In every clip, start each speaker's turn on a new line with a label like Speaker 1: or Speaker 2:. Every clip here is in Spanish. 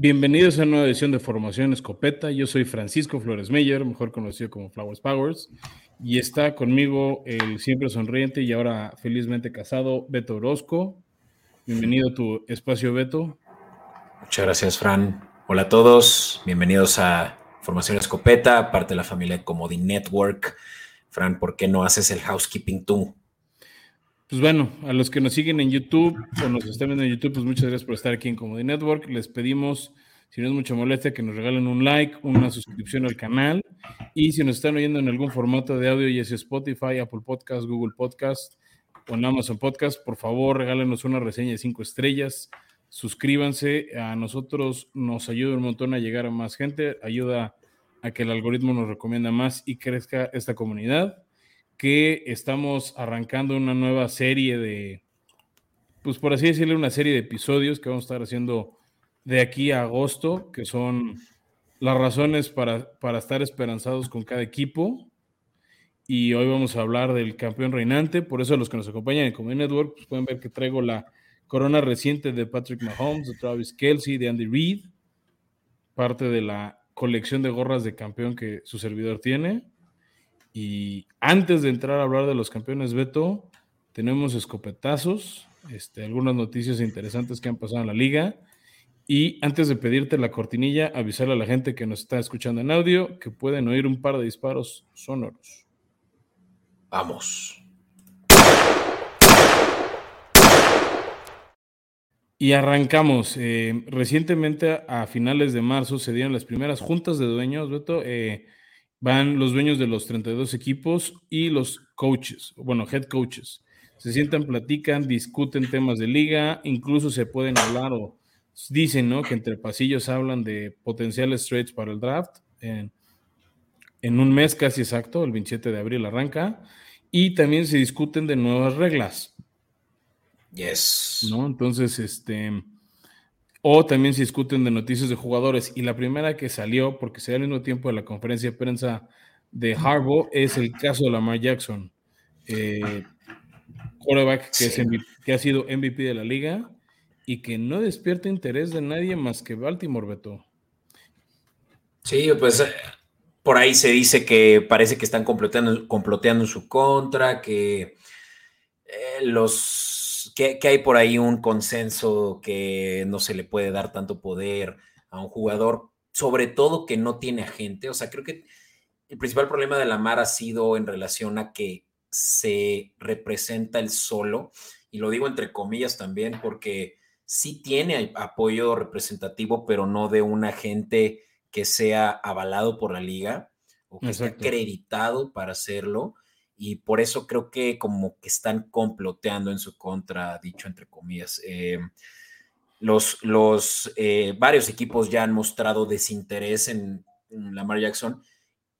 Speaker 1: Bienvenidos a una nueva edición de Formación Escopeta. Yo soy Francisco Flores Meyer, mejor conocido como Flowers Powers, y está conmigo el siempre sonriente y ahora felizmente casado Beto Orozco. Bienvenido a tu espacio, Beto.
Speaker 2: Muchas gracias, Fran. Hola a todos, bienvenidos a Formación Escopeta, parte de la familia Comodi Network. Fran, ¿por qué no haces el housekeeping tú?
Speaker 1: Pues bueno, a los que nos siguen en YouTube o nos están viendo en YouTube, pues muchas gracias por estar aquí en Comedy Network. Les pedimos, si no es mucha molestia, que nos regalen un like, una suscripción al canal. Y si nos están oyendo en algún formato de audio, ya sea Spotify, Apple Podcast, Google Podcast o en Amazon Podcast, por favor, regálenos una reseña de cinco estrellas. Suscríbanse. A nosotros nos ayuda un montón a llegar a más gente, ayuda a que el algoritmo nos recomienda más y crezca esta comunidad que estamos arrancando una nueva serie de, pues por así decirle, una serie de episodios que vamos a estar haciendo de aquí a agosto, que son las razones para, para estar esperanzados con cada equipo. Y hoy vamos a hablar del campeón reinante. Por eso los que nos acompañan en Comedy Network pues pueden ver que traigo la corona reciente de Patrick Mahomes, de Travis Kelsey, de Andy Reid, parte de la colección de gorras de campeón que su servidor tiene. Y antes de entrar a hablar de los campeones Beto, tenemos escopetazos, este, algunas noticias interesantes que han pasado en la liga. Y antes de pedirte la cortinilla, avisarle a la gente que nos está escuchando en audio que pueden oír un par de disparos sonoros.
Speaker 2: Vamos.
Speaker 1: Y arrancamos. Eh, recientemente, a finales de marzo, se dieron las primeras juntas de dueños, Beto. Eh, van los dueños de los 32 equipos y los coaches, bueno, head coaches. Se sientan, platican, discuten temas de liga, incluso se pueden hablar o dicen, ¿no? Que entre pasillos hablan de potenciales trades para el draft. En, en un mes casi exacto, el 27 de abril arranca. Y también se discuten de nuevas reglas.
Speaker 2: Yes.
Speaker 1: ¿No? Entonces, este o también se discuten de noticias de jugadores. Y la primera que salió, porque se da al mismo tiempo de la conferencia de prensa de Harbaugh, es el caso de Lamar Jackson. Eh, quarterback que, que ha sido MVP de la liga y que no despierta interés de nadie más que Baltimore, Beto.
Speaker 2: Sí, pues eh, por ahí se dice que parece que están comploteando, comploteando en su contra, que eh, los que, hay por ahí un consenso que no se le puede dar tanto poder a un jugador, sobre todo que no tiene agente. O sea, creo que el principal problema de Lamar ha sido en relación a que se representa el solo, y lo digo entre comillas también, porque sí tiene apoyo representativo, pero no de un agente que sea avalado por la liga o que esté acreditado para hacerlo y por eso creo que como que están comploteando en su contra, dicho entre comillas. Eh, los, los eh, varios equipos ya han mostrado desinterés en, Lamar Jackson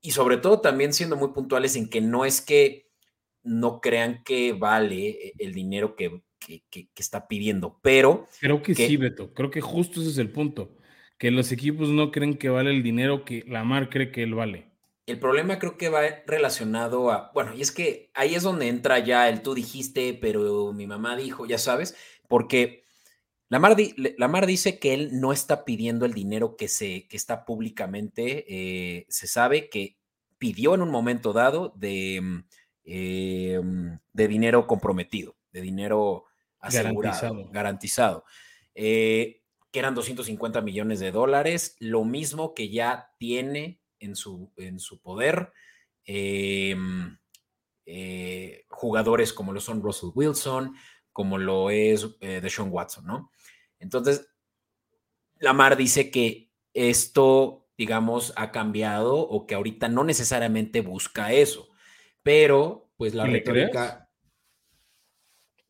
Speaker 2: y sobre todo también siendo muy puntuales en que no es que no crean que vale el dinero que, está pidiendo, pero...
Speaker 1: Creo que, sí, Beto, creo que justo ese es el punto, que los equipos no creen que vale el dinero que Lamar cree que él vale.
Speaker 2: El problema creo que va relacionado a, bueno, y es que ahí es donde entra ya el tú dijiste, pero mi mamá dijo, ya sabes, porque Lamar, Lamar dice que él no está pidiendo el dinero que, se, que está públicamente, eh, se sabe que pidió en un momento dado de, mm, em, de dinero comprometido, de dinero asegurado, garantizado, eh, que eran 250 millones de dólares, lo mismo que ya tiene en su, en su poder. Em, eh, jugadores como lo son Russell Wilson, como lo es eh, Deshaun Watson, ¿no? Entonces, Lamar dice que esto, digamos, ha cambiado o que ahorita no necesariamente busca eso, pero pues la retórica...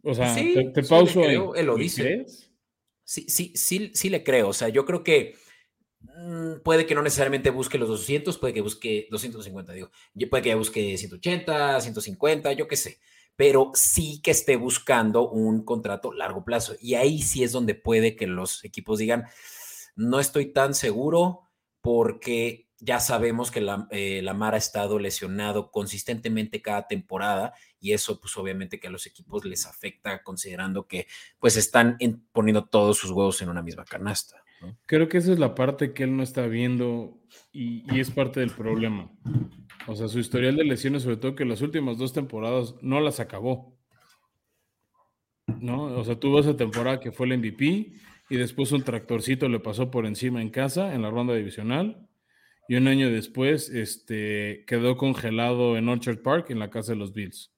Speaker 1: O sea, te, pauso.
Speaker 2: él lo dice. Sí, sí, sí, sí le creo. O sea, yo creo que puede que no necesariamente busque los 200, puede que busque 250, digo, puede que busque 180, 150, yo qué sé, pero sí que esté buscando un contrato largo plazo. Y ahí sí es donde puede que los equipos digan, no estoy tan seguro porque ya sabemos que la, eh, ha estado lesionado consistentemente cada temporada y eso pues obviamente que a los equipos les afecta considerando que pues están poniendo todos sus huevos en una misma canasta.
Speaker 1: Creo que esa es la parte que él no está viendo y, y, es parte del problema. O sea, su historial de lesiones, sobre todo que las últimas dos temporadas no las acabó. ¿No? O sea, tuvo esa temporada que fue el MVP y después un tractorcito le pasó por encima en casa en la ronda divisional y un año después este, quedó congelado en Orchard Park en la casa de los Bills.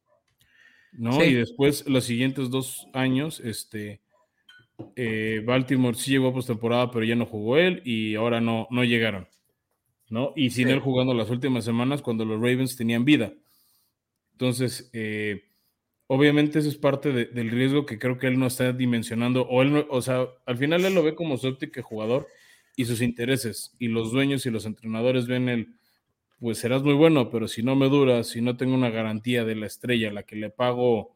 Speaker 1: ¿no? Y después, los siguientes dos años, este, eh, Baltimore sí llegó a postemporada, pero ya no jugó él y ahora no, no llegaron. ¿no? Y sin él jugando las últimas semanas cuando los Ravens tenían vida. Entonces, eh, obviamente eso es parte del riesgo que creo que él no está dimensionando, o él o sea, al final él lo ve como su óptica jugador y sus intereses, y los dueños y los entrenadores ven el, pues serás muy bueno, pero si no me dura, si no tengo una garantía de la estrella, la que le pago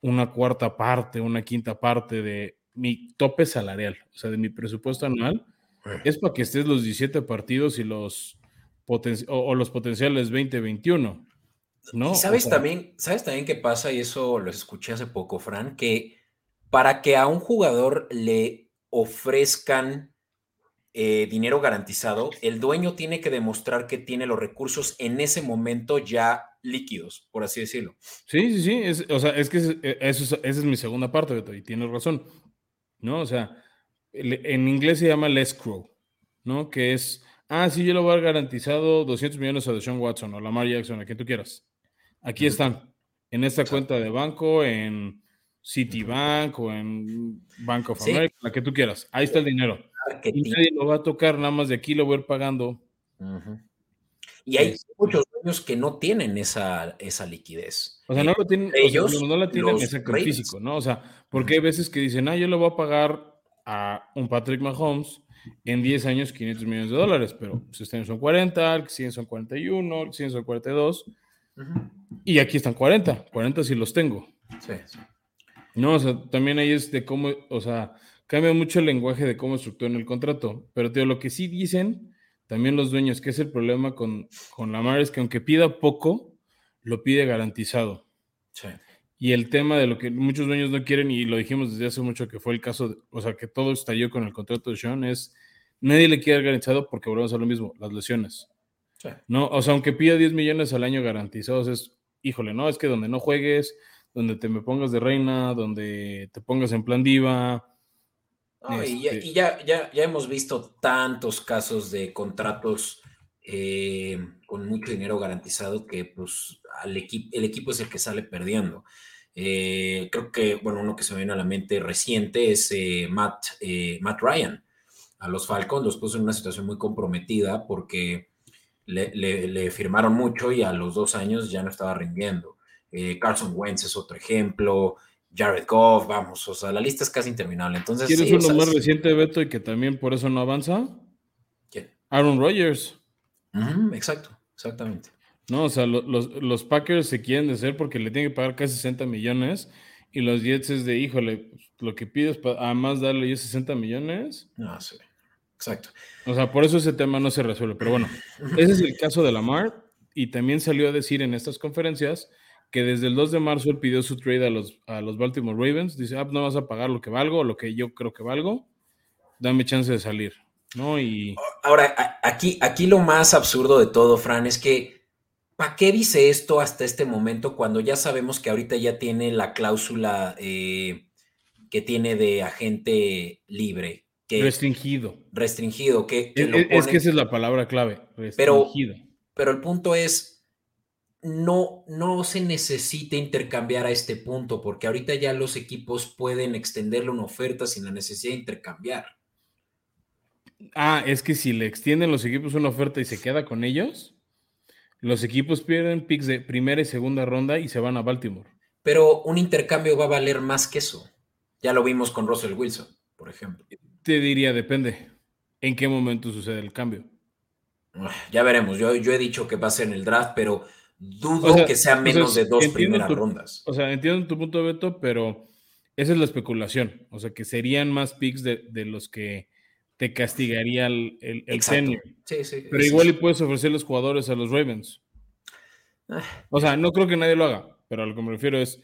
Speaker 1: una cuarta parte, una quinta parte de mi tope salarial, o sea, de mi presupuesto anual, es para que estés los 17 partidos y los o, los potenciales 20-21. ¿no?
Speaker 2: Y sabes también, sabes también qué pasa, y eso lo escuché hace poco, Fran, que para que a un jugador le ofrezcan eh, dinero garantizado, el dueño tiene que demostrar que tiene los recursos en ese momento ya líquidos, por así decirlo.
Speaker 1: Sí, sí, sí. o sea, es que e, eso, esa es mi segunda parte, y tienes razón. ¿No? O sea, en inglés se llama el escrow, ¿no? Que es, ah, sí, yo lo voy a dar garantizado 200 millones a Deshaun Watson o Lamar Jackson, a quien tú quieras. Aquí están, en esta cuenta de banco, en Citibank o en Bank of America, la que tú quieras. Ahí está el dinero. Y nadie lo va a tocar, nada más de aquí lo voy a ir pagando.
Speaker 2: Y hay este, muchos que no tienen esa, esa liquidez.
Speaker 1: O sea, no lo tienen, ellos, no la tienen físico, ¿no? O sea, porque hay veces que dicen, ah, yo le voy a pagar a un Patrick Mahomes en 10 años 500 millones de dólares, pero si este año son 40, el 100 son 41, el 100 son 42, y aquí están 40, 40 si los tengo. Sí, No, o sea, también ahí es de cómo, o sea, cambia mucho el lenguaje de cómo estructuran el contrato, pero te lo que sí dicen también los dueños, que es el problema con, con Lamar, es que aunque pida poco, lo pide garantizado. Sí. Y el tema de lo que muchos dueños no quieren, y lo dijimos desde hace mucho que fue el caso, o sea, que todo estalló con el contrato de Sean, es nadie le quiere garantizado porque volvemos a lo mismo, las lesiones. No, o sea, aunque pida 10 millones al año garantizados, es, híjole, no, es que donde no juegues, donde te me pongas de reina, donde te pongas en plan diva.
Speaker 2: Y, este ya, ya, ya, hemos visto tantos casos de contratos eh, con mucho dinero garantizado que pues al el equipo es el que sale perdiendo. Eh, creo que, bueno, uno que se me viene a la mente reciente es eh, Matt, Matt Ryan. A los Falcons los puso en una situación muy comprometida porque le, firmaron mucho y a los dos años ya no estaba rindiendo. Carson Wentz es otro ejemplo. Jared Goff, vamos, o sea, la lista es casi interminable. Entonces,
Speaker 1: ¿Quieres uno más reciente, Beto, y que también por eso no avanza?
Speaker 2: ¿Quién?
Speaker 1: Aaron Rodgers.
Speaker 2: exacto, exactamente.
Speaker 1: No, o sea, los, Packers se quieren de ser porque le tienen que pagar casi 60 millones y los Jets es de, híjole, lo que pides además darle yo 60 millones.
Speaker 2: No, sí, exacto.
Speaker 1: O sea, por eso ese tema no se resuelve. Pero bueno, ese es el caso de Lamar y también salió a decir en estas conferencias que desde el 2 de marzo él pidió su trade a los, a los Baltimore Ravens. Dice, ah, no vas a pagar lo que valgo, lo que yo creo que valgo, dame chance de salir. ¿no? Y...
Speaker 2: Ahora, aquí, aquí lo más absurdo de todo, Fran, es que ¿Para qué dice esto hasta este momento cuando ya sabemos que ahorita ya tiene la cláusula eh, que tiene de agente libre? Que,
Speaker 1: restringido.
Speaker 2: Restringido. Que,
Speaker 1: es, que esa es la palabra clave. Restringido.
Speaker 2: Pero, pero el punto es, no, no se necesita intercambiar a este punto, porque ahorita ya los equipos pueden extenderle una oferta sin la necesidad de intercambiar.
Speaker 1: Ah, es que si le extienden los equipos una oferta y se queda con ellos los equipos pierden picks de primera y segunda ronda y se van a Baltimore.
Speaker 2: Pero un intercambio va a valer más que eso. Ya lo vimos con Russell Wilson, por ejemplo.
Speaker 1: Te diría, depende. ¿En qué momento sucede el cambio?
Speaker 2: Ah, ya veremos. Yo, yo he dicho que va a ser en el draft, pero dudo que sea menos de dos primeras rondas.
Speaker 1: O sea, entiendo tu punto de veto, pero esa es la especulación. O sea, que serían más picks de, los que te castigaría el, el,
Speaker 2: Sí, sí,
Speaker 1: Pero igual y puedes ofrecer los jugadores a los Ravens. Ah. O sea, no creo que nadie lo haga, pero a lo que me refiero es,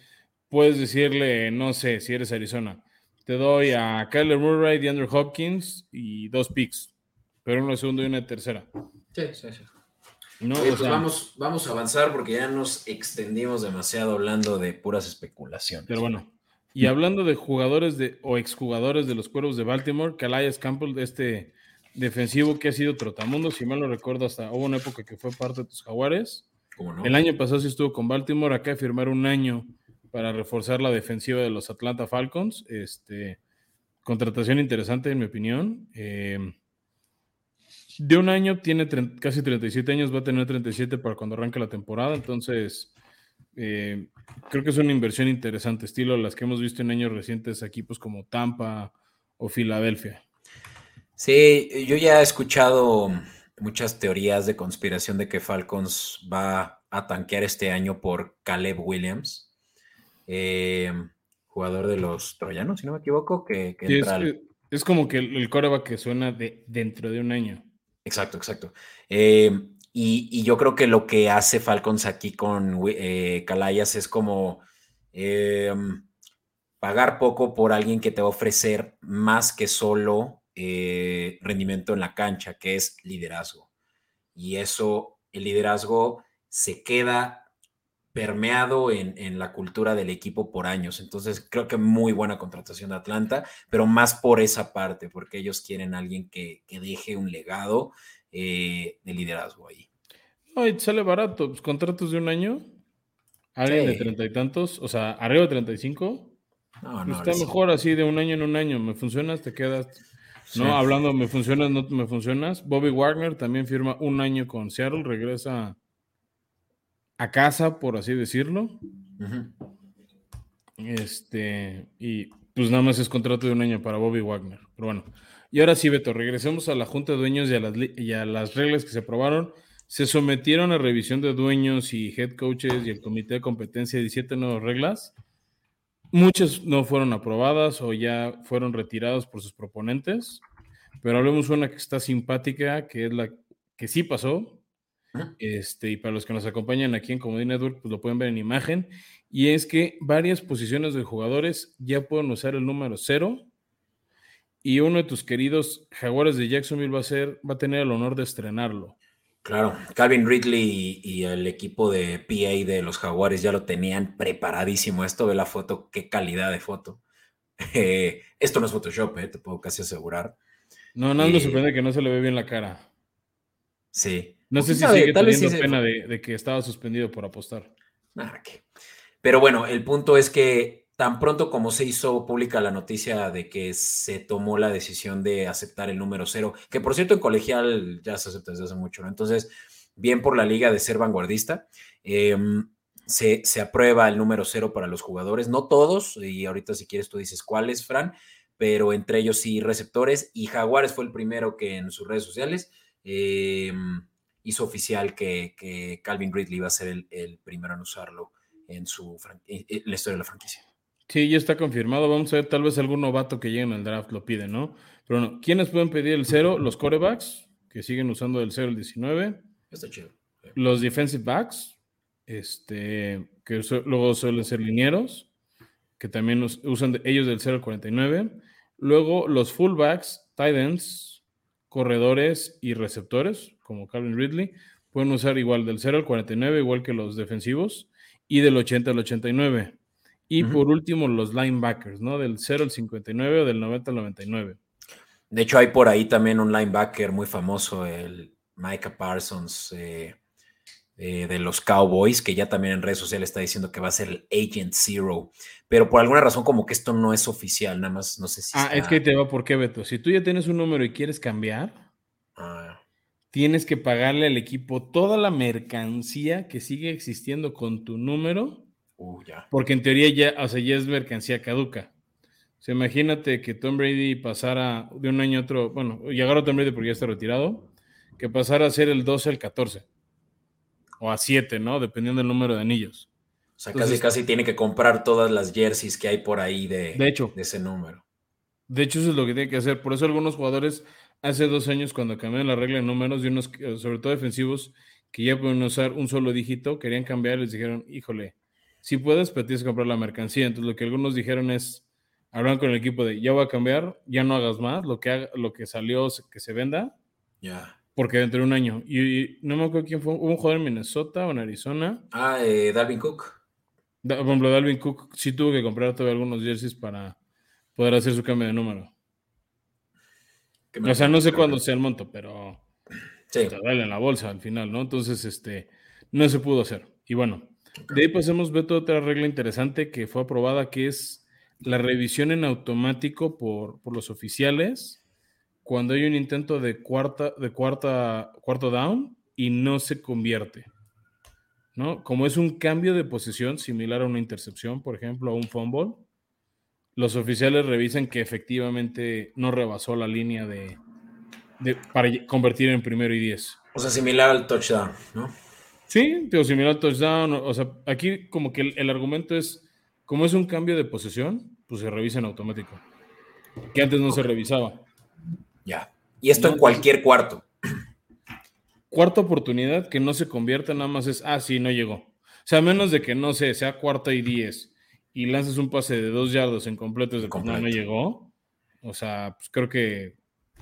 Speaker 1: puedes decirle, no sé, si eres Arizona, te doy a Kyler Murray, DeAndre Hopkins y dos picks, pero uno de segundo y una de tercera.
Speaker 2: Sí, sí, sí. Pues vamos, vamos a avanzar porque ya nos extendimos demasiado hablando de puras especulaciones.
Speaker 1: Pero bueno, y hablando de jugadores de, o exjugadores de los cuervos de Baltimore, Calais Campbell, este defensivo que ha sido trotamundo, si mal lo recuerdo, hasta hubo una época que fue parte de tus jaguares. El año pasado sí estuvo con Baltimore, acá de firmar un año para reforzar la defensiva de los Atlanta Falcons. Este, contratación interesante, en mi opinión. Eh, de un año tiene casi 37 años, va a tener 37 para cuando arranque la temporada, entonces eh, creo que es una inversión interesante, estilo las que hemos visto en años recientes equipos como Tampa o Filadelfia.
Speaker 2: Sí, yo ya he escuchado muchas teorías de conspiración de que Falcons va a tanquear este año por Caleb Williams, eh, jugador de los troyanos, si no me equivoco, que,
Speaker 1: es, como que el, coreback que suena de dentro de un año.
Speaker 2: Exacto, exacto. Eh, y, yo creo que lo que hace Falcons aquí con eh, Calayas es como em, pagar poco por alguien que te va a ofrecer más que solo eh, rendimiento en la cancha, que es liderazgo. Y eso, el liderazgo se queda permeado en, la cultura del equipo por años. Entonces, creo que muy buena contratación de Atlanta, pero más por esa parte, porque ellos quieren alguien que, que deje un legado eh, de liderazgo ahí.
Speaker 1: Ay, sale barato, pues, contratos de un año, alguien de treinta y tantos, o sea, arriba de treinta y cinco. No, no, está mejor así de un año en un año. Me funcionas, te quedas. No, hablando, me funcionas, no me funcionas. Bobby Wagner también firma un año con Seattle, regresa a casa, por así decirlo. Este, y pues nada más es contrato de un año para Bobby Wagner. Pero bueno, y ahora sí, Beto, regresemos a la Junta de Dueños y a las, y a las reglas que se aprobaron. Se sometieron a revisión de dueños y head coaches y el comité de competencia de 17 nuevas reglas. Muchas no fueron aprobadas o ya fueron retiradas por sus proponentes, pero hablemos de una que está simpática, que es la que sí pasó. Este, y para los que nos acompañan aquí en Comedy Network, pues lo pueden ver en imagen. Y es que varias posiciones de jugadores ya pueden usar el número cero y uno de tus queridos jaguares de Jacksonville va a, ser, va a tener el honor de estrenarlo.
Speaker 2: Claro, Calvin Ridley y, el equipo de PA de los jaguares ya lo tenían preparadísimo. Esto ve la foto, qué calidad de foto. Eh, esto no es Photoshop, eh, te puedo casi asegurar.
Speaker 1: No, no me eh, sorprende que no se le ve bien la cara.
Speaker 2: Sí.
Speaker 1: No sé si sigue teniendo pena de, que estaba suspendido por apostar.
Speaker 2: Nada, que. Pero bueno, el punto es que tan pronto como se hizo pública la noticia de que se tomó la decisión de aceptar el número cero, que por cierto en colegial ya se acepta desde hace mucho, ¿no? Entonces, bien por la liga de ser vanguardista, em, se, aprueba el número cero para los jugadores, no todos, y ahorita si quieres tú dices cuáles, Fran, pero entre ellos sí receptores, y Jaguares fue el primero que en sus redes sociales em, hizo oficial que, Calvin Ridley iba a ser el, el primero en usarlo en, su, en la historia de la franquicia.
Speaker 1: Sí, ya está confirmado. Vamos a ver, tal vez algún novato que llegue en el draft lo pide, ¿no? Pero no, ¿quiénes pueden pedir el cero? Los corebacks, que siguen usando el cero el 19.
Speaker 2: Está chido.
Speaker 1: Los defensive backs, este, que luego suelen ser linieros, que también usan ellos del 0 al 49. Luego los fullbacks, tight ends, corredores y receptores, como Calvin Ridley, pueden usar igual del 0 al 49, igual que los defensivos, y del 80 al 89. Y por último, los linebackers, ¿no? Del 0 al 59 o del 90 al 99.
Speaker 2: De hecho, hay por ahí también un linebacker muy famoso, el Micah Parsons eh, eh, de los Cowboys, que ya también en redes sociales está diciendo que va a ser el Agent Zero. Pero por alguna razón, como que esto no es oficial, nada más no sé si.
Speaker 1: Ah, es que te va por qué, Beto. Si tú ya tienes un número y quieres cambiar. Tienes que pagarle al equipo toda la mercancía que sigue existiendo con tu número
Speaker 2: Uh, ya.
Speaker 1: Porque en teoría ya, o sea, ya es mercancía caduca. O sea, imagínate que Tom Brady pasara de un año a otro, bueno, llegara a Tom Brady porque ya está retirado, que pasara a ser el 12 al 14. O a 7, ¿no? Dependiendo del número de anillos.
Speaker 2: O sea, casi casi tiene que comprar todas las jerseys que hay por ahí de,
Speaker 1: de, hecho,
Speaker 2: de ese número.
Speaker 1: De hecho, eso es lo que tiene que hacer. Por eso algunos jugadores hace dos años, cuando cambiaron la regla de números, y unos, sobre todo defensivos, que ya pueden usar un solo dígito, querían cambiar y les dijeron, híjole, si puedes, pero tienes que comprar la mercancía. Entonces, lo que algunos dijeron es, hablan con el equipo de ya voy a cambiar, ya no hagas más, lo que, haga, lo que salió que se venda.
Speaker 2: Ya.
Speaker 1: Porque dentro de un año. Y, no me acuerdo quién fue, un jugador en Minnesota o en Arizona.
Speaker 2: Ah, eh, Dalvin Cook.
Speaker 1: por ejemplo, Dalvin Cook sí tuvo que comprar todavía algunos jerseys para poder hacer su cambio de número. O sea, no sé cuándo sea el monto, pero sí. te en la bolsa al final, ¿no? Entonces, este, no se pudo hacer. Y bueno, de ahí pasemos, Beto, otra regla interesante que fue aprobada, que es la revisión en automático por, por los oficiales cuando hay un intento de cuarta, de cuarta, cuarto down y no se convierte. ¿no? Como es un cambio de posición similar a una intercepción, por ejemplo, a un fumble, los oficiales revisan que efectivamente no rebasó la línea de, para convertir en primero y diez.
Speaker 2: O sea, similar al touchdown, ¿no?
Speaker 1: Sí, pero similar al touchdown. O sea, aquí como que el, argumento es, como es un cambio de posesión, pues se revisa en automático. Que antes no se revisaba.
Speaker 2: Ya. Y esto en cualquier cuarto.
Speaker 1: Cuarta oportunidad que no se convierta, nada más es, ah, sí, no llegó. O sea, a menos de que no sé, sea cuarta y diez y lanzas un pase de dos yardos en completo de que no, no llegó. O sea, pues creo que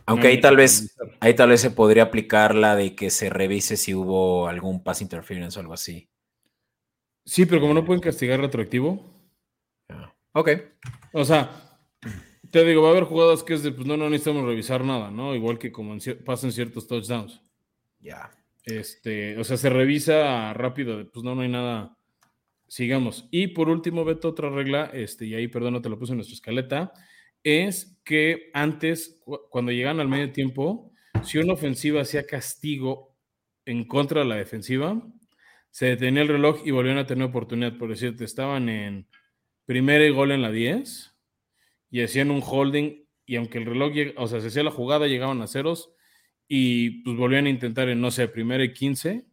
Speaker 2: aunque ahí tal vez, ahí tal vez se podría aplicar la de que se revise si hubo algún pass interference o algo así.
Speaker 1: Sí, pero como no pueden castigar retroactivo.
Speaker 2: Ok.
Speaker 1: O sea, te digo, va a haber jugadas que es de, pues no, no necesitamos revisar nada, ¿no? Igual que como pasan ciertos touchdowns.
Speaker 2: Ya.
Speaker 1: Este, o sea, se revisa rápido, pues no, no hay nada. Sigamos. Y por último, Beto, otra regla, este, y ahí, perdón, no te lo puse en nuestra escaleta es que antes, cuando llegan al medio tiempo, si una ofensiva hacía castigo en contra de la defensiva, se detenía el reloj y volvían a tener oportunidad. Por decirte, estaban en primera y gol en la 10 y hacían un holding y aunque el reloj, o sea, se hacía la jugada, llegaban a ceros y pues volvían a intentar en, no sé, primera y 15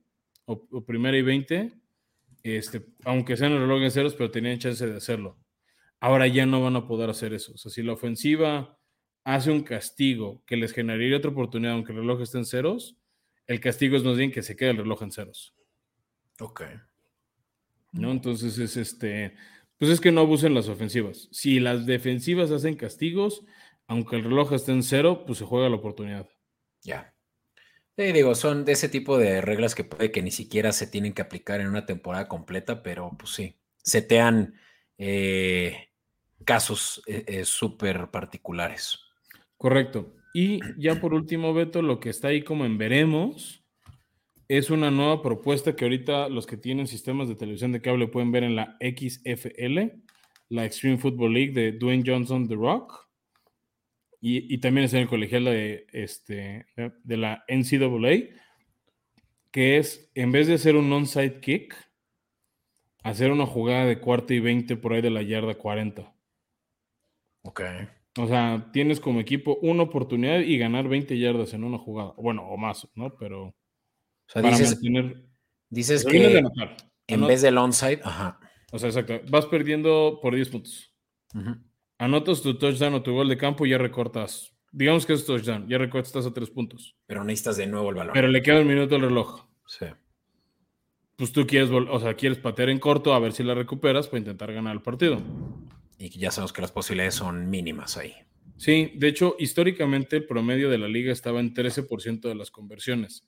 Speaker 1: o, o primera y 20, este, aunque sean el reloj en ceros, pero tenían chance de hacerlo. Ahora ya no van a poder hacer eso. O sea, si la ofensiva hace un castigo que les generaría otra oportunidad, aunque el reloj esté en ceros, el castigo es más bien que se quede el reloj en ceros.
Speaker 2: Ok.
Speaker 1: ¿No? Entonces es este. Pues es que no abusen las ofensivas. Si las defensivas hacen castigos, aunque el reloj esté en cero, pues se juega la oportunidad.
Speaker 2: Ya. Sí, digo, son de ese tipo de reglas que puede que ni siquiera se tienen que aplicar en una temporada completa, pero pues sí, setean eh, casos eh, eh, súper particulares.
Speaker 1: Correcto. Y ya por último, Beto, lo que está ahí como en veremos es una nueva propuesta que ahorita los que tienen sistemas de televisión de cable pueden ver en la XFL, la Extreme Football League de Dwayne Johnson The Rock. Y, también está en el colegial de, este, de la NCAA, que es, en vez de hacer un onside kick, hacer una jugada de cuarto y 20 por ahí de la yarda 40.
Speaker 2: Ok.
Speaker 1: O sea, tienes como equipo una oportunidad y ganar 20 yardas en una jugada. Bueno, o más, ¿no? Pero. O
Speaker 2: sea, dices, dices que en vez del onside, ajá.
Speaker 1: O sea, exacto. Vas perdiendo por 10 puntos. Anotas tu touchdown o tu gol de campo y ya recortas. Digamos que es touchdown, ya recortas a 3 puntos.
Speaker 2: Pero necesitas de nuevo el balón.
Speaker 1: Pero le queda un minuto al reloj.
Speaker 2: Sí.
Speaker 1: Pues tú quieres, o sea, quieres patear en corto a ver si la recuperas para intentar ganar el partido
Speaker 2: y ya sabemos que las posibilidades son mínimas ahí.
Speaker 1: Sí, de hecho, históricamente el promedio de la liga estaba en 13% de las conversiones.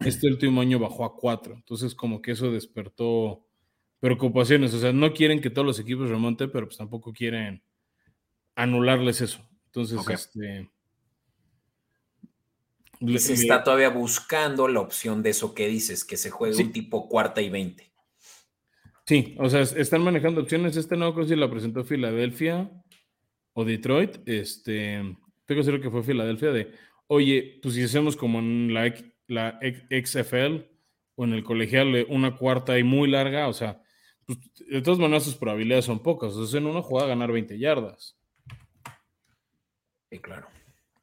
Speaker 1: Este último año bajó a 4, entonces como que eso despertó preocupaciones. O sea, no quieren que todos los equipos remonten, pero pues tampoco quieren anularles eso. Entonces, este...
Speaker 2: se está todavía buscando la opción de eso que dices, que se juegue un tipo cuarta y 20.
Speaker 1: Sí, o sea, están manejando opciones. Este no creo si la presentó Filadelfia o Detroit. Este, tengo seguro que fue Filadelfia de, oye, pues si hacemos como en la, la XFL o en el colegial una cuarta y muy larga, o sea, pues, de todas maneras sus probabilidades son pocas. O sea, en una jugada ganar 20 yardas.
Speaker 2: Sí, claro.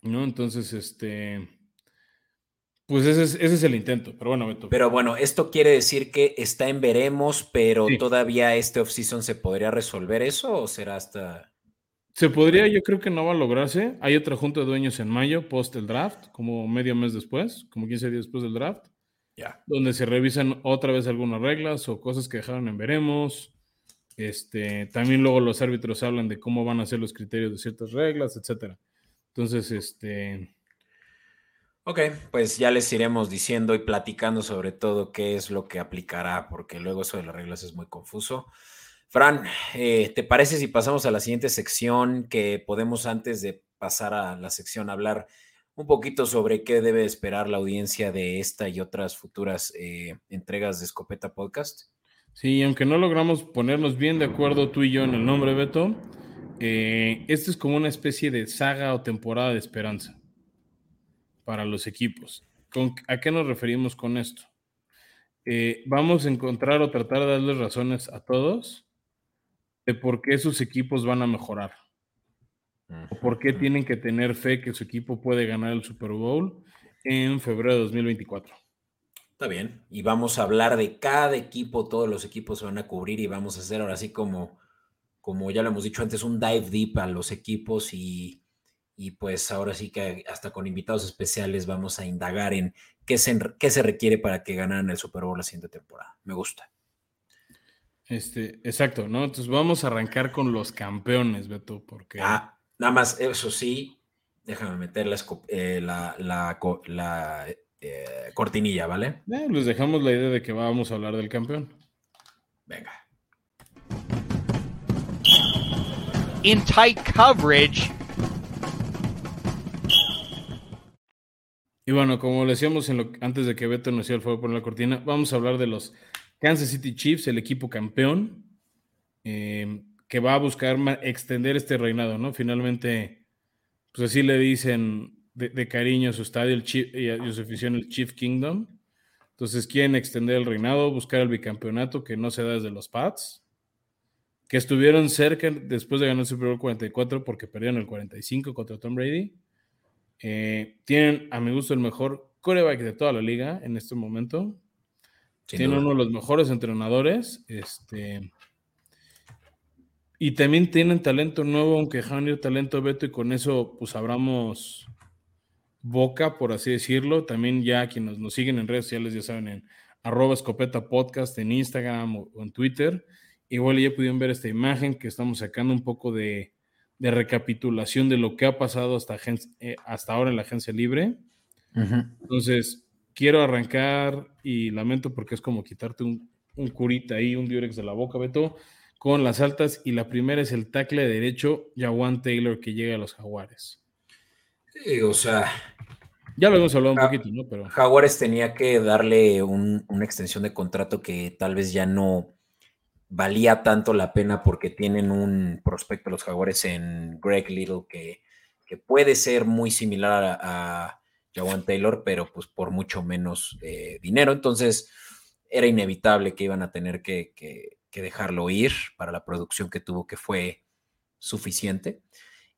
Speaker 1: ¿No? Entonces, este, pues ese es, el intento, pero bueno, Beto.
Speaker 2: Pero bueno, esto quiere decir que está en veremos, pero todavía este off-season se podría resolver eso o será hasta.
Speaker 1: Se podría, yo creo que no va a lograrse. Hay otra junta de dueños en mayo, post el draft, como medio mes después, como 15 días después del draft.
Speaker 2: Ya.
Speaker 1: Donde se revisan otra vez algunas reglas o cosas que dejaron en veremos. Este, también luego los árbitros hablan de cómo van a ser los criterios de ciertas reglas, etcétera. Entonces, este.
Speaker 2: Ok, pues ya les iremos diciendo y platicando sobre todo qué es lo que aplicará, porque luego eso de las reglas es muy confuso. Fran, eh, ¿te parece si pasamos a la siguiente sección que podemos antes de pasar a la sección hablar un poquito sobre qué debe esperar la audiencia de esta y otras futuras eh, entregas de Escopeta Podcast?
Speaker 1: Sí, aunque no logramos ponernos bien de acuerdo tú y yo en el nombre, Beto, eh, esto es como una especie de saga o temporada de esperanza para los equipos. ¿A qué nos referimos con esto? Eh, vamos a encontrar o tratar de darles razones a todos de por qué sus equipos van a mejorar. O por qué tienen que tener fe que su equipo puede ganar el Super Bowl en febrero de 2024.
Speaker 2: Está bien. Y vamos a hablar de cada equipo, todos los equipos se van a cubrir y vamos a hacer ahora sí como como ya lo hemos dicho antes, un dive deep a los equipos y, pues ahora sí que hasta con invitados especiales vamos a indagar en qué se, qué se requiere para que ganaran el Super Bowl la siguiente temporada. Me gusta.
Speaker 1: Este, exacto, ¿no? Entonces vamos a arrancar con los campeones, Beto, porque...
Speaker 2: Ah, nada más, eso sí, déjame meter la, eh, la, eh, cortinilla, ¿vale?
Speaker 1: Eh, les dejamos la idea de que vamos a hablar del campeón.
Speaker 2: Venga.
Speaker 3: In tight coverage.
Speaker 1: Y bueno, como le decíamos antes de que Beto nos hiciera el fuego por la cortina, vamos a hablar de los Kansas City Chiefs, el equipo campeón, eh, que va a buscar extender este reinado, ¿no? Finalmente, pues así le dicen de, cariño a su estadio el y, a, su afición el Chief Kingdom. Entonces quieren extender el reinado, buscar el bicampeonato que no se da desde los Pats que estuvieron cerca después de ganar el Super Bowl 44 porque perdieron el 45 contra Tom Brady. Eh, tienen, a mi gusto, el mejor coreback de toda la liga en este momento. tienen uno de los mejores entrenadores. Este, y también tienen talento nuevo, aunque dejaron ir talento Beto, y con eso, pues abramos boca, por así decirlo. También ya quienes nos siguen en redes sociales, ya saben, en arroba escopeta podcast, en Instagram o en Twitter Igual ya pudieron ver esta imagen que estamos sacando un poco de, recapitulación de lo que ha pasado hasta, eh, hasta ahora en la agencia libre. Entonces, quiero arrancar y lamento porque es como quitarte un, curita ahí, un diurex de la boca, Beto, con las altas. Y la primera es el tackle derecho, Jawan Taylor, que llega a los Jaguares.
Speaker 2: Sí, o sea.
Speaker 1: Ya lo hemos hablado un poquito, ¿no? Pero.
Speaker 2: Jaguares tenía que darle una extensión de contrato que tal vez ya no valía tanto la pena porque tienen un prospecto los jaguares en Greg Little que, que puede ser muy similar a, a Taylor, pero pues por mucho menos eh, dinero. Entonces era inevitable que iban a tener que, que, dejarlo ir para la producción que tuvo, que fue suficiente.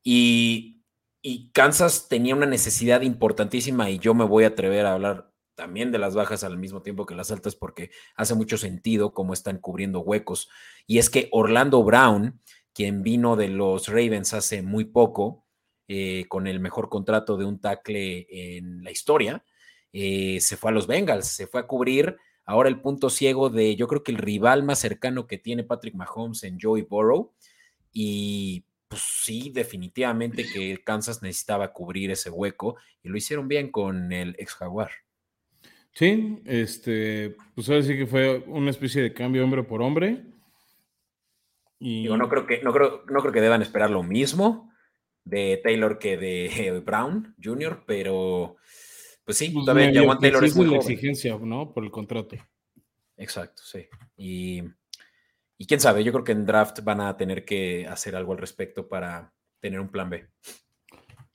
Speaker 2: Y, y Kansas tenía una necesidad importantísima y yo me voy a atrever a hablar también de las bajas al mismo tiempo que las altas porque hace mucho sentido cómo están cubriendo huecos. Y es que Orlando Brown, quien vino de los Ravens hace muy poco, eh, con el mejor contrato de un tackle en la historia, eh, se fue a los Bengals, se fue a cubrir ahora el punto ciego de yo creo que el rival más cercano que tiene Patrick Mahomes en Joey Burrow. Y pues sí, definitivamente que Kansas necesitaba cubrir ese hueco y lo hicieron bien con el ex Jaguar.
Speaker 1: Sí, este, pues ahora sí que fue una especie de cambio hombre por hombre.
Speaker 2: Y... no creo que, no creo, no creo que deban esperar lo mismo de Taylor que de Brown Jr., pero pues sí,
Speaker 1: pues también Taylor es muy la exigencia, ¿no? Por el contrato.
Speaker 2: Exacto, sí. Y, y quién sabe, yo creo que en draft van a tener que hacer algo al respecto para tener un plan B.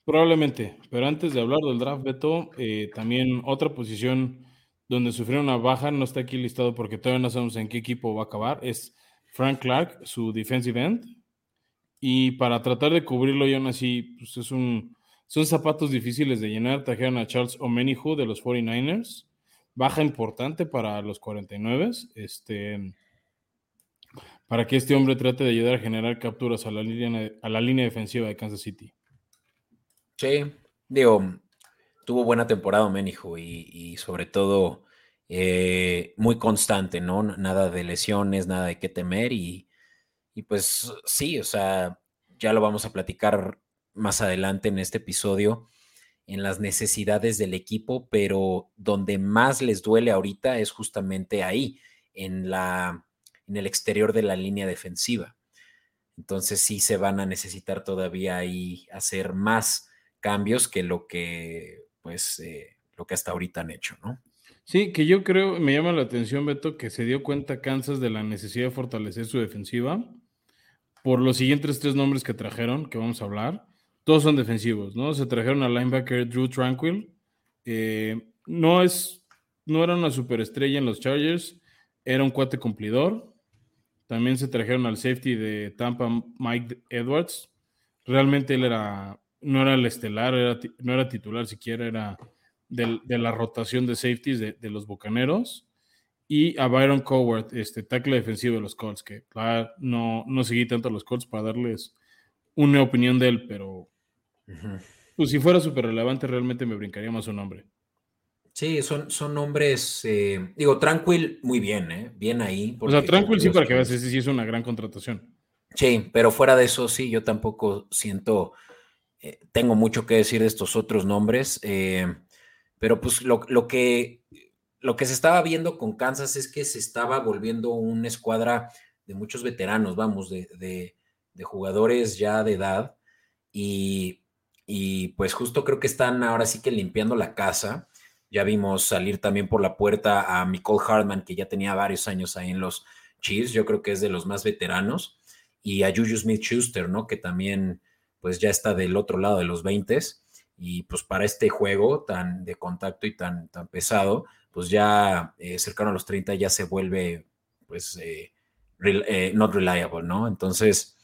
Speaker 1: Probablemente, pero antes de hablar del draft, Beto, eh, también otra posición donde sufrieron una baja, no está aquí listado porque todavía no sabemos en qué equipo va a acabar, es Frank Clark, su defensive end. Y para tratar de cubrirlo, y aún así, pues es un, son zapatos difíciles de llenar. Trajeron a Charles Omenihu de los 49ers. Baja importante para los 49. Este, para que este hombre trate de ayudar a generar capturas a la línea, a la línea defensiva de Kansas City.
Speaker 2: Sí, digo, tuvo buena temporada Menijo y, sobre todo eh, muy constante, ¿no? Nada de lesiones, nada de qué temer y, Y pues sí, o sea, ya lo vamos a platicar más adelante en este episodio, en las necesidades del equipo, pero donde más les duele ahorita es justamente ahí, en, la, en el exterior de la línea defensiva. Entonces sí se van a necesitar todavía ahí hacer más cambios que lo que, pues, eh, lo que hasta ahorita han hecho, ¿no?
Speaker 1: Sí, que yo creo, me llama la atención, Beto, que se dio cuenta Kansas de la necesidad de fortalecer su defensiva por los siguientes tres nombres que trajeron, que vamos a hablar. Todos son defensivos, ¿no? Se trajeron al linebacker Drew Tranquil. Eh, no es, no era una superestrella en los Chargers, era un cuate cumplidor. También se trajeron al safety de Tampa, Mike Edwards. Realmente él era, no era el estelar, no era titular siquiera, era de la rotación de safeties de, los Bucaneros y a Byron Coward, este tackle defensivo de los Colts, que claro, no, no seguí tanto a los Colts para darles una opinión de él, pero pues, si fuera súper relevante, realmente me brincaría más su nombre.
Speaker 2: Sí, son, son nombres, eh, digo, Tranquil, muy bien, ¿eh? Bien ahí.
Speaker 1: O sea, Tranquil sí, para que veas, ese sí es una gran contratación.
Speaker 2: Sí, pero fuera de eso, sí, yo tampoco siento, eh, tengo mucho que decir de estos otros nombres. Eh, pero pues lo, que, lo que se estaba viendo con Kansas es que se estaba volviendo una escuadra de muchos veteranos, vamos, de, jugadores ya de edad. Y, pues justo creo que están ahora sí que limpiando la casa. Ya vimos salir también por la puerta a Nicole Hartman, que ya tenía varios años ahí en los Chiefs, yo creo que es de los más veteranos, y a Juju Smith Schuster, ¿no? Que también pues ya está del otro lado de los 20 y pues para este juego tan de contacto y tan, tan pesado, pues ya eh, cercano a los 30 ya se vuelve pues eh, eh, not reliable, ¿no? Entonces...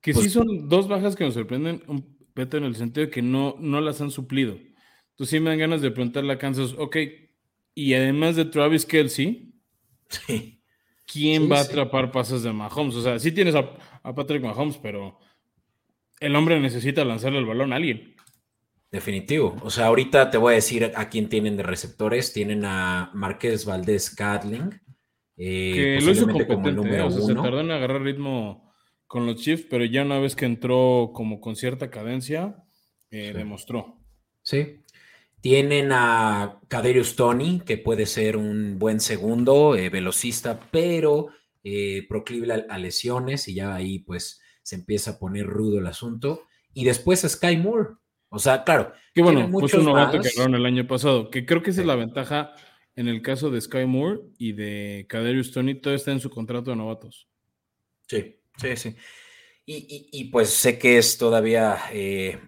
Speaker 1: Que sí pues son dos bajas que nos sorprenden un en el sentido de que no, no las han suplido. Entonces sí me dan ganas de preguntarle a Kansas, ok, y además de Travis Kelsey, ¿quién va a atrapar pases de Mahomes? O sea, sí tienes a, a Patrick Mahomes, pero el hombre necesita lanzarle el balón a alguien.
Speaker 2: Definitivo. O sea, ahorita te voy a decir a quién tienen de receptores. Tienen a Márquez Valdés Catling.
Speaker 1: Eh, que lo hizo competente, ¿eh? o sea, se tardó en agarrar ritmo con los Chiefs, pero ya una vez que entró como con cierta cadencia, eh, demostró.
Speaker 2: Sí. Tienen a Caderius Tony, que puede ser un buen segundo, velocista, pero proclive a, lesiones y ya ahí pues se empieza a poner rudo el asunto. Y después Sky Moore, o sea, claro.
Speaker 1: Que bueno, pues un novato que agarraron el año pasado, que creo que esa es la ventaja en el caso de Sky Moore y de Kaderius Tony, todo está en su contrato de novatos.
Speaker 2: Sí, sí, sí. Y, pues sé que es todavía, eh,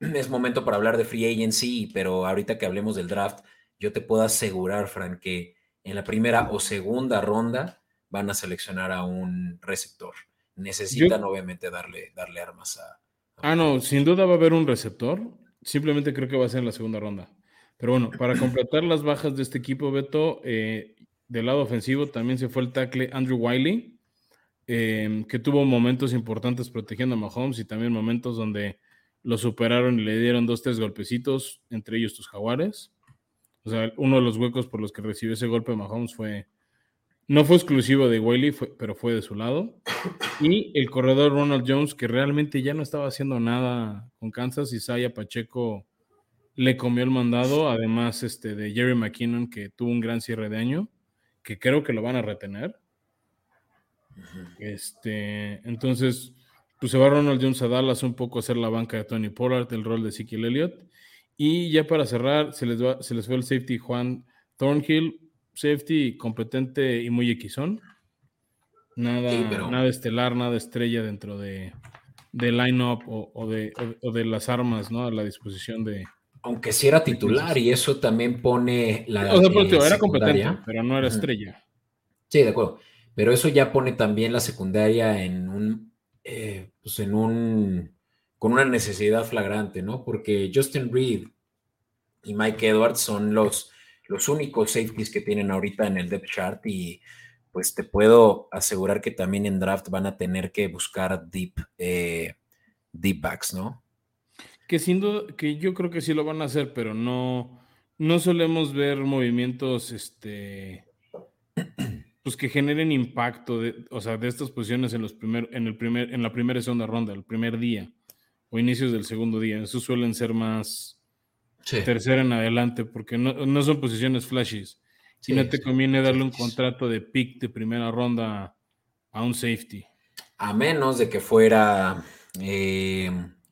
Speaker 2: es momento para hablar de free agency, pero ahorita que hablemos del draft, yo te puedo asegurar, Frank, que en la primera o segunda ronda van a seleccionar a un receptor. Necesitan obviamente darle, darle armas a,
Speaker 1: Ah, no, sin duda va a haber un receptor. Simplemente creo que va a ser en la segunda ronda. Pero bueno, para completar las bajas de este equipo, Beto, eh, del lado ofensivo también se fue el tackle Andrew Wiley, em, que tuvo momentos importantes protegiendo a Mahomes y también momentos donde lo superaron y le dieron dos, tres golpecitos, entre ellos tus jaguares. O sea, uno de los huecos por los que recibió ese golpe Mahomes fue no fue exclusivo de Wiley, pero fue de su lado. Y el corredor Ronald Jones, que realmente ya no estaba haciendo nada con Kansas, Isaiah Pacheco le comió el mandado, además este, de Jerry McKinnon, que tuvo un gran cierre de año, que creo que lo van a retener. Este, entonces, pues se va Ronald Jones a Dallas un poco a hacer la banca de Tony Pollard, el rol de Ezekiel Elliott. Y ya para cerrar, se les, va, se les fue el safety Juan Thornhill, safety competente y muy equisón. Nada, nada estelar, nada estrella dentro de, de line-up o, de, de, las armas, ¿no? A la disposición de.
Speaker 2: Aunque sí era titular y eso también pone la.
Speaker 1: O sea, era competente, pero no era estrella.
Speaker 2: Sí, de acuerdo. Pero eso ya pone también la secundaria en un. Eh, pues en un. con una necesidad flagrante, ¿no? Porque Justin Reed y Mike Edwards son los los únicos safeties que tienen ahorita en el depth chart y pues te puedo asegurar que también en draft van a tener que buscar deep, eh, deep backs, ¿no?
Speaker 1: Que sin duda, que yo creo que sí lo van a hacer, pero no, no solemos ver movimientos este, pues que generen impacto, de, o sea, de estas posiciones en, los primer, en, el primer, en la primera y segunda ronda, el primer día o inicios del segundo día. Esos suelen ser más tercera en adelante porque no, son posiciones flashes. Si no te conviene darle un contrato de pick de primera ronda a un safety.
Speaker 2: A menos de que fuera eh,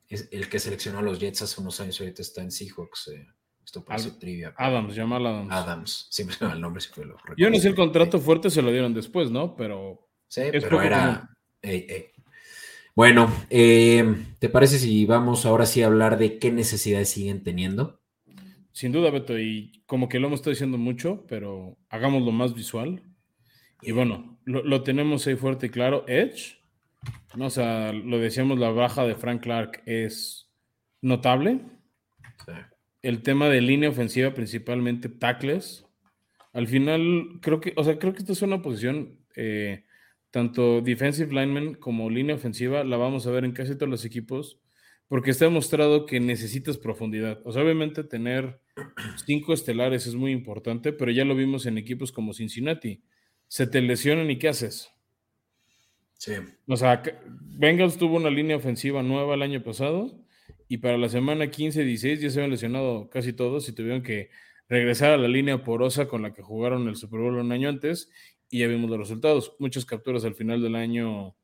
Speaker 2: el que seleccionó a los Jets hace unos años, ahorita está en Seahawks. Eh. Esto parece trivia.
Speaker 1: Adams, Jamal Adams.
Speaker 2: Adams, siempre se llama el nombre,
Speaker 1: lo Yo no sé el contrato fuerte se lo dieron después, ¿no? Pero.
Speaker 2: Sí, pero era. Bueno, eh, ¿te parece si vamos ahora sí a hablar de qué necesidades siguen teniendo?
Speaker 1: Sin duda, Beto, y como que lo hemos estado diciendo mucho, pero hagámoslo más visual. Y bueno, lo, tenemos ahí fuerte y claro. Edge, no, o sea, lo decíamos, la baja de Frank Clark es notable. Sí el tema de línea ofensiva, principalmente tackles. Al final, creo que, o sea, creo que esta es una posición, eh, tanto defensive lineman como línea ofensiva, la vamos a ver en casi todos los equipos, porque está demostrado que necesitas profundidad. O sea, obviamente tener cinco estelares es muy importante, pero ya lo vimos en equipos como Cincinnati. Se te lesionan y ¿qué haces?
Speaker 2: Sí.
Speaker 1: O sea, Bengals tuvo una línea ofensiva nueva el año pasado y para la semana 15, 16 ya se habían lesionado casi todos y tuvieron que regresar a la línea porosa con la que jugaron el Super Bowl un año antes y ya vimos los resultados. Muchas capturas al final del año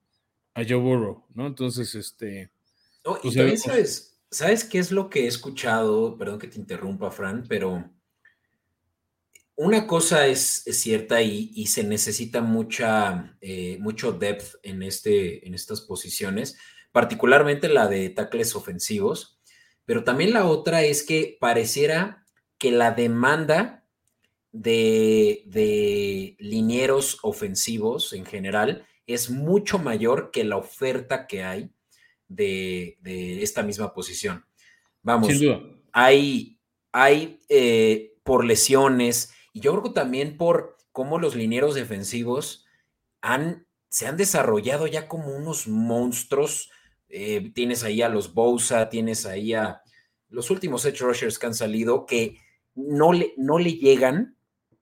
Speaker 1: a Joe Burrow, ¿no? Entonces, este...
Speaker 2: y pues, también sabes, ¿sabes qué es lo que he escuchado? Perdón que te interrumpa, Fran, pero una cosa es, cierta y, se necesita mucha, eh, mucho depth en, este, en estas posiciones particularmente la de tackles ofensivos, pero también la otra es que pareciera que la demanda de, de linieros ofensivos en general es mucho mayor que la oferta que hay de, esta misma posición. Vamos, hay, hay eh, por lesiones y yo creo que también por cómo los linieros defensivos han, se han desarrollado ya como unos monstruos eh, tienes ahí a los Bosa, tienes ahí a los últimos edge rushers que han salido que no le, no le llegan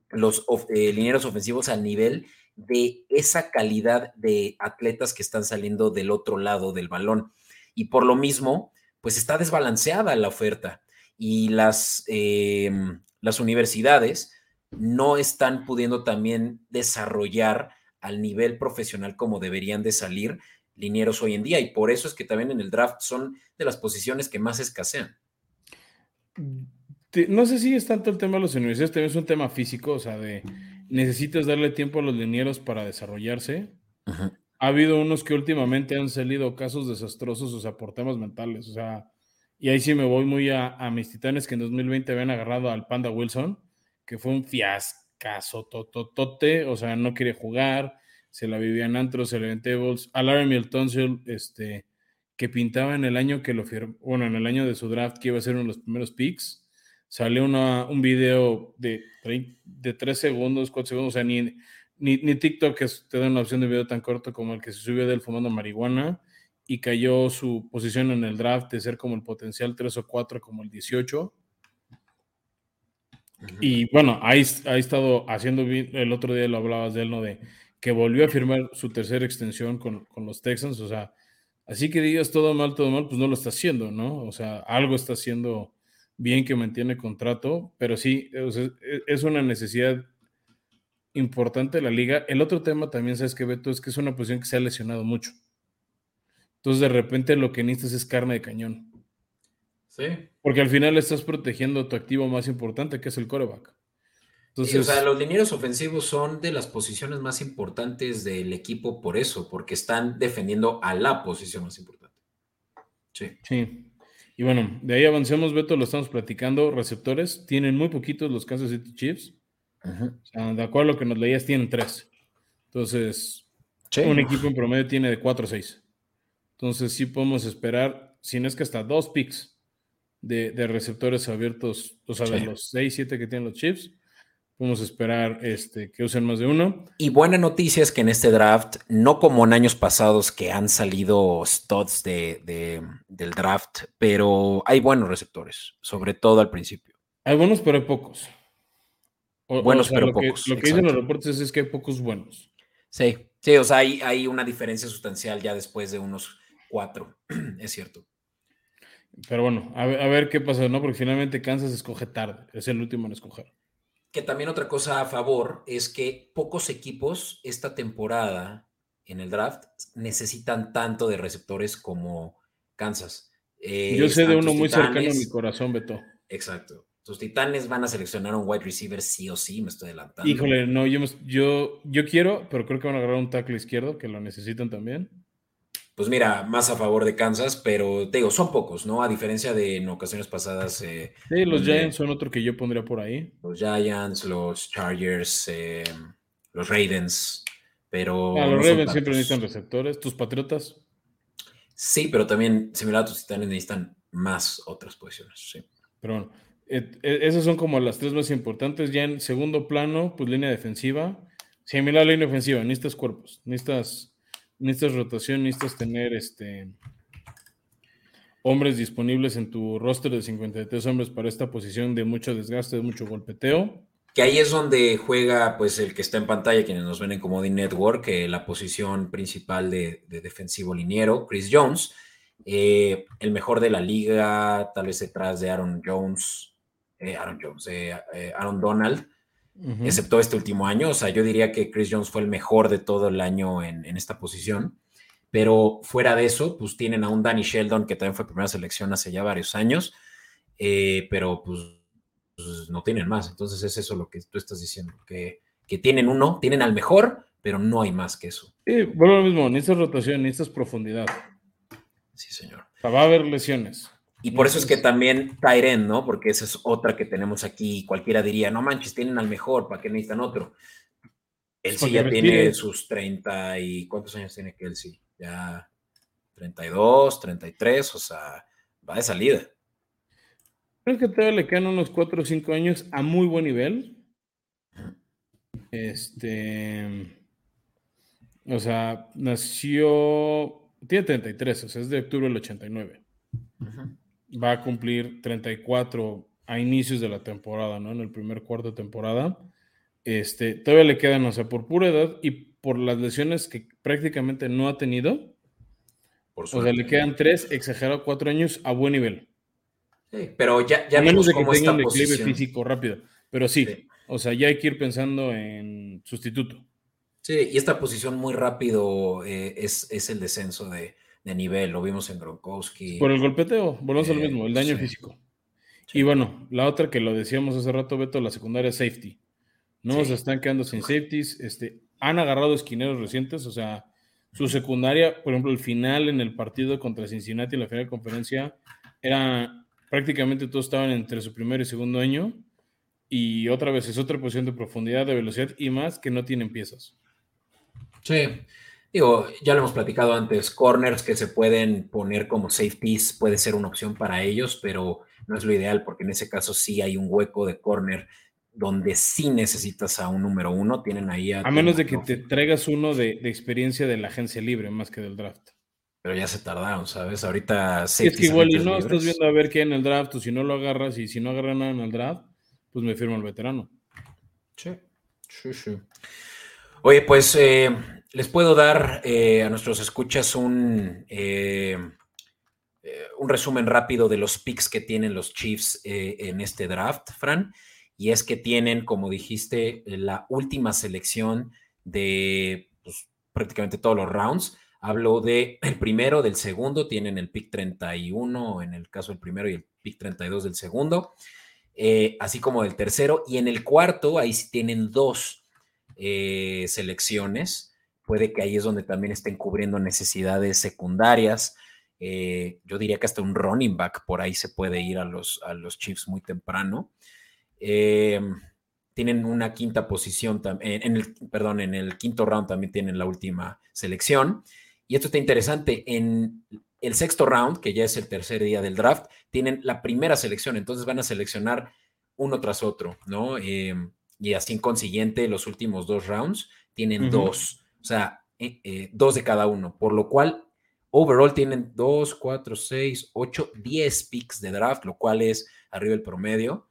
Speaker 2: los eh, lineros ofensivos al nivel de esa calidad de atletas que están saliendo del otro lado del balón. Y por lo mismo, pues está desbalanceada la oferta y las, em, las universidades no están pudiendo también desarrollar al nivel profesional como deberían de salir linieros hoy en día y por eso es que también en el draft son de las posiciones que más escasean.
Speaker 1: No sé si es tanto el tema de las universidades, también es un tema físico, o sea, de necesitas darle tiempo a los linieros para desarrollarse. Ha habido unos que últimamente han salido casos desastrosos, o sea, por temas mentales, o sea, y ahí sí me voy muy a, a mis titanes que en 2020 habían agarrado al Panda Wilson, que fue un fiascazo tototote, o sea, no quiere jugar, se la vivían antros, se le tables. A Larry este, que pintaba en el año que lo firmó, bueno, en el año de su draft, que iba a ser uno de los primeros picks, salió una, un video de, de 3 segundos, 4 segundos, o sea, ni, ni, ni TikTok te da una opción de video tan corto como el que se subió del fumando marihuana y cayó su posición en el draft de ser como el potencial 3 o 4 como el 18. Y bueno, ahí ha estado haciendo, el otro día lo hablabas de él, ¿no? De que volvió a firmar su tercera extensión con, los Texans, o sea, así que digas todo mal, todo mal, pues no lo está haciendo, ¿no? O sea, algo está haciendo bien que mantiene contrato, pero sí, e, es una necesidad importante de la liga. El otro tema también, ¿sabes que Beto? Es que es una posición que se ha lesionado mucho. Entonces, de repente lo que necesitas es carne de cañón.
Speaker 2: Sí.
Speaker 1: Porque al final estás protegiendo tu activo más importante, que es el coreback
Speaker 2: o sea, los linieros ofensivos son de las posiciones más importantes del equipo por eso, porque están defendiendo a la posición más importante.
Speaker 1: Sí. Sí. Y bueno, de ahí avancemos, Beto, lo estamos platicando. Receptores, tienen muy poquitos los Kansas City Chiefs. o sea, de acuerdo a lo que nos leías, tienen tres. Entonces, un equipo en promedio tiene de cuatro o seis. Entonces, sí podemos esperar, si no es que hasta dos picks de, receptores abiertos, o sea, de los seis, siete que tienen los Chiefs Podemos esperar este, que usen más de uno.
Speaker 2: Y buena noticia es que en este draft, no como en años pasados que han salido studs de, del draft, pero hay buenos receptores, sobre todo al principio.
Speaker 1: Hay buenos, pero hay pocos.
Speaker 2: buenos, pero
Speaker 1: lo
Speaker 2: pocos.
Speaker 1: Que, lo que dicen los reportes es, que hay pocos buenos.
Speaker 2: Sí, sí, o sea, hay, hay una diferencia sustancial ya después de unos cuatro, es cierto.
Speaker 1: Pero bueno, a ver, qué pasa, ¿no? Porque finalmente Kansas escoge tarde, es el último en escoger.
Speaker 2: Que también otra cosa a favor es que pocos equipos esta temporada en el draft necesitan tanto de receptores como Kansas.
Speaker 1: Eh, Yo sé de uno muy cercano a mi corazón, Beto.
Speaker 2: Exacto. Tus titanes van a seleccionar un wide receiver sí o sí, me estoy adelantando.
Speaker 1: Híjole, no, yo, yo, yo quiero, pero creo que van a agarrar un tackle izquierdo, que lo necesitan también
Speaker 2: pues mira, más a favor de Kansas, pero te digo, son pocos, ¿no? A diferencia de en ocasiones pasadas.
Speaker 1: Eh, sí, los Giants son otro que yo pondría por ahí.
Speaker 2: Los Giants, los Chargers, eh, los Ravens, pero.
Speaker 1: Ah, los Ravens siempre necesitan receptores. ¿Tus Patriotas?
Speaker 2: Sí, pero también, similar a tus Titanes, necesitan más otras posiciones, sí.
Speaker 1: Pero bueno, esas son como las tres más importantes. Ya en segundo plano, pues línea defensiva. Similar a la línea ofensiva, necesitas cuerpos, necesitas necesitas rotación, necesitas tener este hombres disponibles en tu roster de 53 hombres para esta posición de mucho desgaste, de mucho golpeteo.
Speaker 2: Que ahí es donde juega pues el que está en pantalla, quienes nos ven en Commodity Network, eh, la posición principal de, defensivo liniero, Chris Jones, eh, el mejor de la liga, tal vez detrás de Aaron Jones, eh, Aaron Jones, Aaron Donald, excepto este último año. O sea, yo diría que Chris Jones fue el mejor de todo el año en, esta posición. Pero fuera de eso, pues tienen a un Danny Sheldon, que también fue primera selección hace ya varios años, eh, pero pues, pues, no tienen más. Entonces es eso lo que tú estás diciendo, que, que tienen uno, tienen al mejor, pero no hay más que eso.
Speaker 1: Sí, bueno, lo mismo, necesitas rotación, necesitas profundidad.
Speaker 2: Sí, señor.
Speaker 1: va a haber lesiones.
Speaker 2: Y por eso es que también Tyren, ¿no? Porque esa es otra que tenemos aquí. Cualquiera diría, no manches, tienen al mejor, ¿para qué necesitan otro? Él sí ya tiene sus 30 y... ¿Cuántos años tiene Kelsey? Ya 32, 33, o sea, va de salida.
Speaker 1: Creo que todavía le quedan unos 4 o 5 años a muy buen nivel. Este... O sea, nació... Tiene 33, o sea, es de octubre del 89. Ajá va a cumplir 34 a inicios de la temporada, ¿no? En el primer cuarto de temporada. Este, todavía le quedan, o sea, por pura edad y por las lesiones que prácticamente no ha tenido. Por o sea, le quedan tres, exagerado, cuatro años a buen nivel.
Speaker 2: Sí, pero ya, ya
Speaker 1: a menos de que tenga un declive físico rápido. Pero sí, o sea, ya hay que ir pensando en sustituto.
Speaker 2: Sí, y esta posición muy rápido eh, es, es el descenso de, de nivel, lo vimos en Gronkowski.
Speaker 1: Por el golpeteo, volvemos a lo mismo, el daño físico. Y bueno, la otra que lo decíamos hace rato, Beto, la secundaria safety. No se están quedando sin safeties. Este, han agarrado esquineros recientes, o sea, su secundaria, por ejemplo, el final en el partido contra Cincinnati en la final de conferencia, era prácticamente todos estaban entre su primer y segundo año. Y otra vez es otra posición de profundidad, de velocidad y más que no tienen piezas.
Speaker 2: Sí, Digo, ya lo hemos platicado antes, corners que se pueden poner como safeties puede ser una opción para ellos, pero no es lo ideal porque en ese caso sí hay un hueco de corner donde sí necesitas a un número uno, tienen ahí
Speaker 1: a... A menos de que te traigas uno de, experiencia de la agencia libre más que del draft.
Speaker 2: Pero ya se tardaron, ¿sabes? Ahorita...
Speaker 1: Es que igual y no estás viendo a ver qué hay en el draft, o si no lo agarras y si no agarras nada en el draft, pues me firmo el veterano.
Speaker 2: Sí, sí, sí. Oye, pues eh, les puedo dar eh, a nuestros escuchas un, eh, eh, un resumen rápido de los picks que tienen los Chiefs en este draft, Fran. Y es que tienen, como dijiste, la última selección de pues, prácticamente todos los rounds. Hablo del primero, del segundo, tienen el pick 31 en el caso del primero y el pick 32 del segundo, así como del tercero. Y en el cuarto, ahí tienen dos selecciones puede que ahí es donde también estén cubriendo necesidades secundarias. Eh, yo diría que hasta un running back por ahí se puede ir a los, a los Chiefs muy temprano. Eh, tienen una quinta posición, en el, perdón, en el quinto round también tienen la última selección. Y esto está interesante, en el sexto round, que ya es el tercer día del draft, tienen la primera selección, entonces van a seleccionar uno tras otro, ¿no? Eh, y así consiguiente, los últimos dos rounds tienen dos. O sea, eh, eh, dos de cada uno, por lo cual overall tienen dos, cuatro, seis, ocho, diez picks de draft, lo cual es arriba del promedio.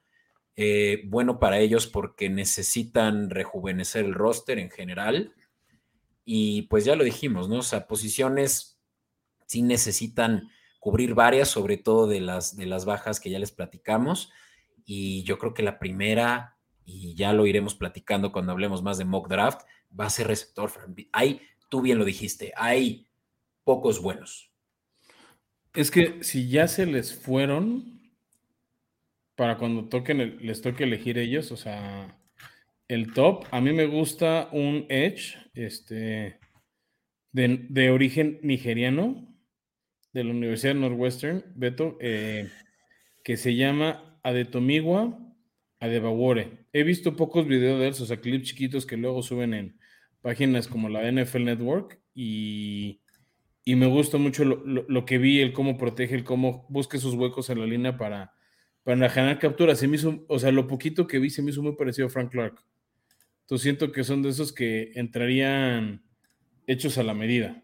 Speaker 2: Eh, bueno para ellos porque necesitan rejuvenecer el roster en general. Y pues ya lo dijimos, ¿no? O sea, posiciones sí necesitan cubrir varias, sobre todo de las, de las bajas que ya les platicamos. Y yo creo que la primera, y ya lo iremos platicando cuando hablemos más de mock draft, va a ser receptor. Hay, tú bien lo dijiste, hay pocos buenos.
Speaker 1: Es que si ya se les fueron, para cuando toquen les toque elegir ellos, o sea, el top, a mí me gusta un Edge, este, de, origen nigeriano, de la Universidad Northwestern, Beto, eh, que se llama Adetomiwa Adebawore. He visto pocos videos de él, o sea, clips chiquitos que luego suben en páginas como la NFL Network y, me gusta mucho lo, que vi, el cómo protege, el cómo busca sus huecos en la línea para, para generar capturas. Se me hizo, o sea, lo poquito que vi se me hizo muy parecido a Frank Clark. Entonces siento que son de esos que entrarían hechos a la medida.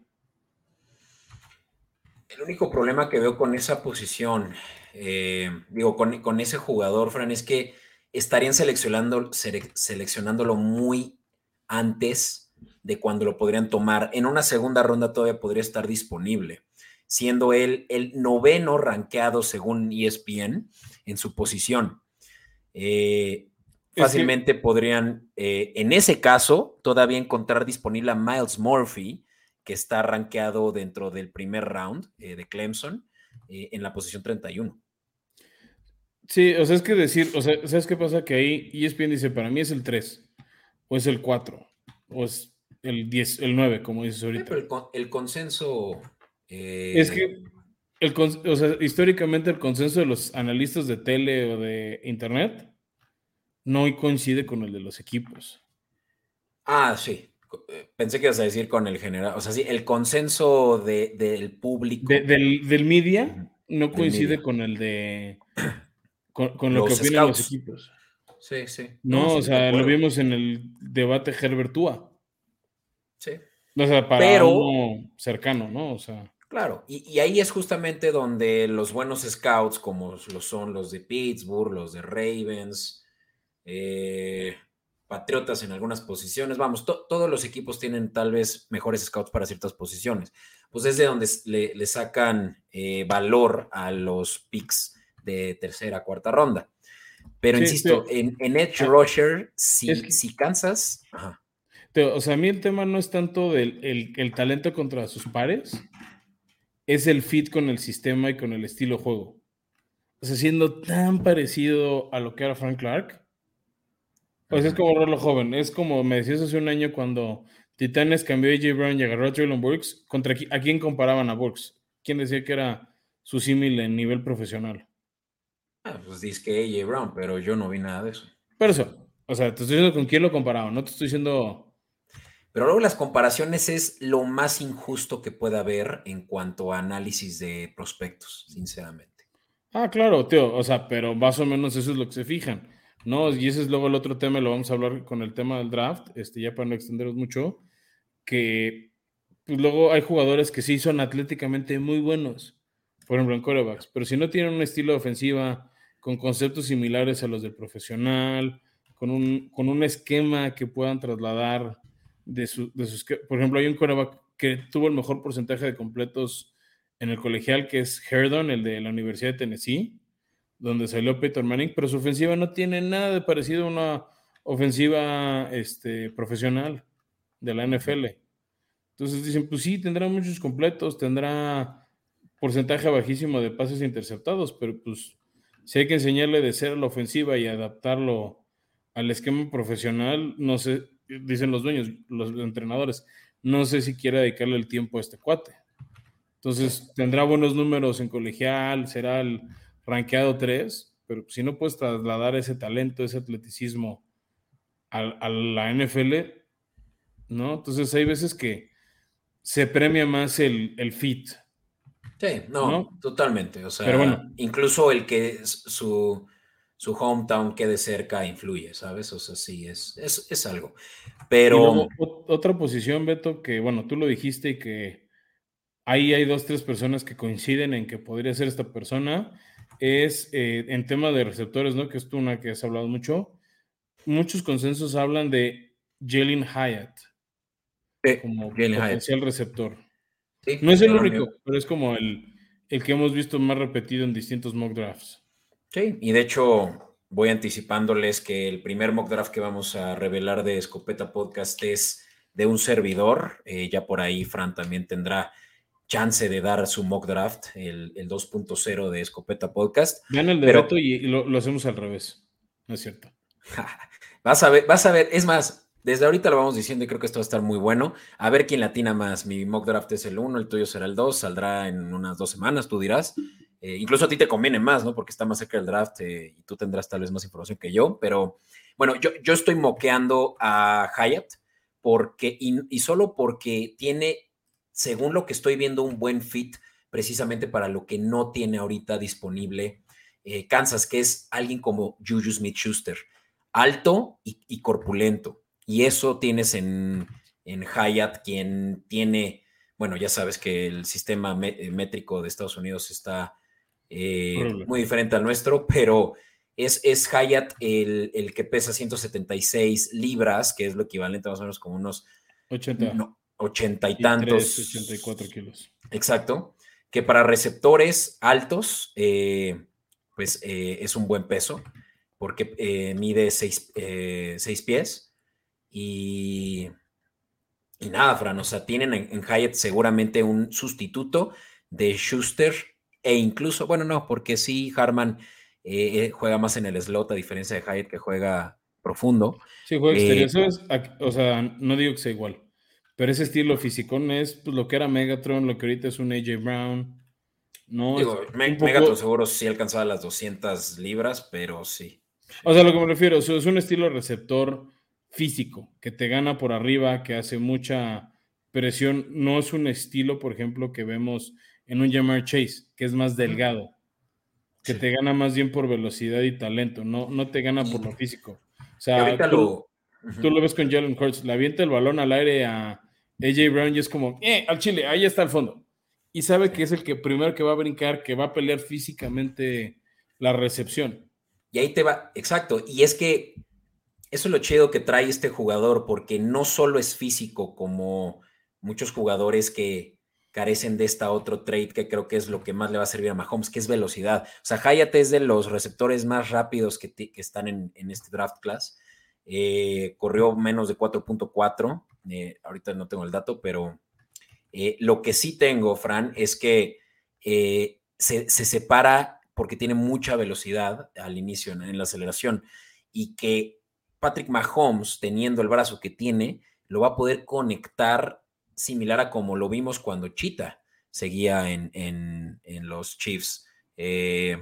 Speaker 2: El único problema que veo con esa posición, eh, digo, con, ese jugador, Fran, es que estarían seleccionando, seleccionándolo muy antes de cuando lo podrían tomar. En una segunda ronda todavía podría estar disponible, siendo él el noveno rankeado según ESPN en su posición. Eh, fácilmente podrían, eh, en ese caso, todavía encontrar disponible a Miles Murphy, que está rankeado dentro del primer round eh, de Clemson, en la posición 31.
Speaker 1: Sí, o sea, es que decir, o sea, ¿sabes qué pasa? Que ahí ESPN dice, para mí es el 3 o es el 4, o es el 10, el 9, como dices ahorita.
Speaker 2: pero el, consenso.
Speaker 1: Es que, el, o sea, históricamente el consenso de los analistas de tele o de internet no coincide con el de los equipos.
Speaker 2: Ah, sí. Eh, pensé que ibas a decir con el general. O sea, sí, el consenso del público.
Speaker 1: del, del, media no coincide con el de. Con, lo que opinan los equipos.
Speaker 2: Sí, sí.
Speaker 1: No, o sea, lo vimos en el debate Herbertúa.
Speaker 2: Sí.
Speaker 1: O sea, para Pero, cercano, ¿no? O sea.
Speaker 2: Claro, y, ahí es justamente donde los buenos scouts, como lo son los de Pittsburgh, los de Ravens, eh, Patriotas en algunas posiciones, vamos, todos los equipos tienen tal vez mejores scouts para ciertas posiciones. Pues es de donde le, sacan eh, valor a los picks de tercera, cuarta ronda. Pero insisto, En, Edge ah, Rusher, si, si cansas.
Speaker 1: o sea, a mí el tema no es tanto del el, talento contra sus pares, es el fit con el sistema y con el estilo juego. O sea, siendo tan parecido a lo que era Frank Clark, pues es como Rolo Joven. Es como me decías hace un año cuando Titanes cambió a AJ Brown y agarró a Traylon Burks. ¿Contra a quién comparaban a Burks? ¿Quién decía que era su símil en nivel profesional?
Speaker 2: Ah, pues dice que AJ Brown, pero yo no vi nada de eso.
Speaker 1: Pero eso, o sea, te estoy diciendo con quién lo comparaba, no te estoy diciendo.
Speaker 2: Pero luego las comparaciones es lo más injusto que pueda haber en cuanto a análisis de prospectos, sinceramente.
Speaker 1: Ah, claro, tío, o sea, pero más o menos eso es lo que se fijan, ¿no? Y ese es luego el otro tema, lo vamos a hablar con el tema del draft, este, ya para no extenderos mucho, que pues luego hay jugadores que sí son atléticamente muy buenos, por ejemplo, en corebacks. Pero si no tienen un estilo de ofensiva con conceptos similares a los del profesional, con un, con un esquema que puedan trasladar de, su, de sus... Por ejemplo, hay un coreback que tuvo el mejor porcentaje de completos en el colegial, que es Herdon, el de la Universidad de Tennessee, donde salió Peter Manning, pero su ofensiva no tiene nada de parecido a una ofensiva este, profesional de la NFL. Entonces dicen, pues sí, tendrá muchos completos, tendrá porcentaje bajísimo de pases interceptados, pero pues si hay que enseñarle de ser la ofensiva y adaptarlo al esquema profesional, no sé, dicen los dueños, los entrenadores, no sé si quiere dedicarle el tiempo a este cuate. Entonces tendrá buenos números en colegial, será el rankeado 3, pero si no puedes trasladar ese talento, ese atleticismo a, a la NFL, ¿no? Entonces hay veces que se premia más el, el fit,
Speaker 2: Sí, no, totalmente. O sea, incluso el que su, su hometown quede cerca influye, ¿sabes? O sea, sí, es, es, algo. Pero.
Speaker 1: otra posición, Beto, que bueno, tú lo dijiste y que ahí hay dos, tres personas que coinciden en que podría ser esta persona. es eh, en tema de receptores, ¿no? Que es tú una que has hablado mucho. Muchos consensos hablan de Jalen Hyatt como potencial receptor. No es el único, pero es como el, el que hemos visto más repetido en distintos mock drafts.
Speaker 2: Sí, y de hecho voy anticipándoles que el primer mock draft que vamos a revelar de Escopeta Podcast es de un servidor. Eh, ya por ahí Fran también tendrá chance de dar su mock draft, el, 2.0 de Escopeta Podcast.
Speaker 1: Vean el de y, lo, hacemos al revés. No es cierto.
Speaker 2: vas a ver, vas a ver. Es más, desde ahorita lo vamos diciendo y creo que esto va a estar muy bueno. A ver quién latina más. Mi mock draft es el 1, el tuyo será el 2, saldrá en unas dos semanas, tú dirás. Eh, incluso a ti te conviene más, ¿no? Porque está más cerca del draft eh, y tú tendrás tal vez más información que yo. Pero bueno, yo, yo estoy moqueando a Hyatt porque, y, solo porque tiene, según lo que estoy viendo, un buen fit precisamente para lo que no tiene ahorita disponible eh, Kansas, que es alguien como Juju Smith Schuster, alto y, corpulento. Y eso tienes en, en Hyatt, quien tiene, bueno, ya sabes que el sistema métrico de Estados Unidos está eh, muy diferente al nuestro, pero es, es Hyatt el, que pesa 176 libras, que es lo equivalente más o menos como unos
Speaker 1: 80,
Speaker 2: 80 y, tantos.
Speaker 1: 84 kilos.
Speaker 2: Exacto. Que para receptores altos, eh, pues eh, es un buen peso, porque mide 6 pies. Y, y nada, Fran, o sea, tienen en, en Hyatt seguramente un sustituto de Schuster e incluso, bueno, no, porque sí, Harman eh, eh, juega más en el slot, a diferencia de Hyatt, que juega profundo.
Speaker 1: Sí, juega exterior. Eh, o sea, no digo que sea igual, pero ese estilo físico es pues, lo que era Megatron, lo que ahorita es un AJ Brown. No,
Speaker 2: digo, Megatron seguro sí alcanzaba las 200 libras, pero sí.
Speaker 1: O sea, lo que me refiero, es un estilo receptor físico, que te gana por arriba, que hace mucha presión. No es un estilo, por ejemplo, que vemos en un Jamar Chase, que es más delgado, que te gana más bien por velocidad y talento, no, no te gana por lo físico. O sea, tú lo... ves con Jalen Hurts, le avienta el balón al aire a AJ Brown y es como, eh, al chile, ahí está el fondo. Y sabe que es el que primero que va a brincar, que va a pelear físicamente la recepción.
Speaker 2: Y ahí te va, exacto. Y es que eso es lo chido que trae este jugador, porque no solo es físico como muchos jugadores que, carecen de esta otro trade que creo que es lo que más le va a servir a Mahomes, que es velocidad. O sea, Hyatt es de los receptores más rápidos que, están en, este draft class. Eh, corrió menos de 4.4. Eh, ahorita no tengo el dato, pero eh, lo que sí tengo, Fran, es que se, separa porque tiene mucha velocidad al inicio en la aceleración y que Patrick Mahomes, teniendo el brazo que tiene, lo va a poder conectar similar a como lo vimos cuando Chita seguía en, los Chiefs. Eh,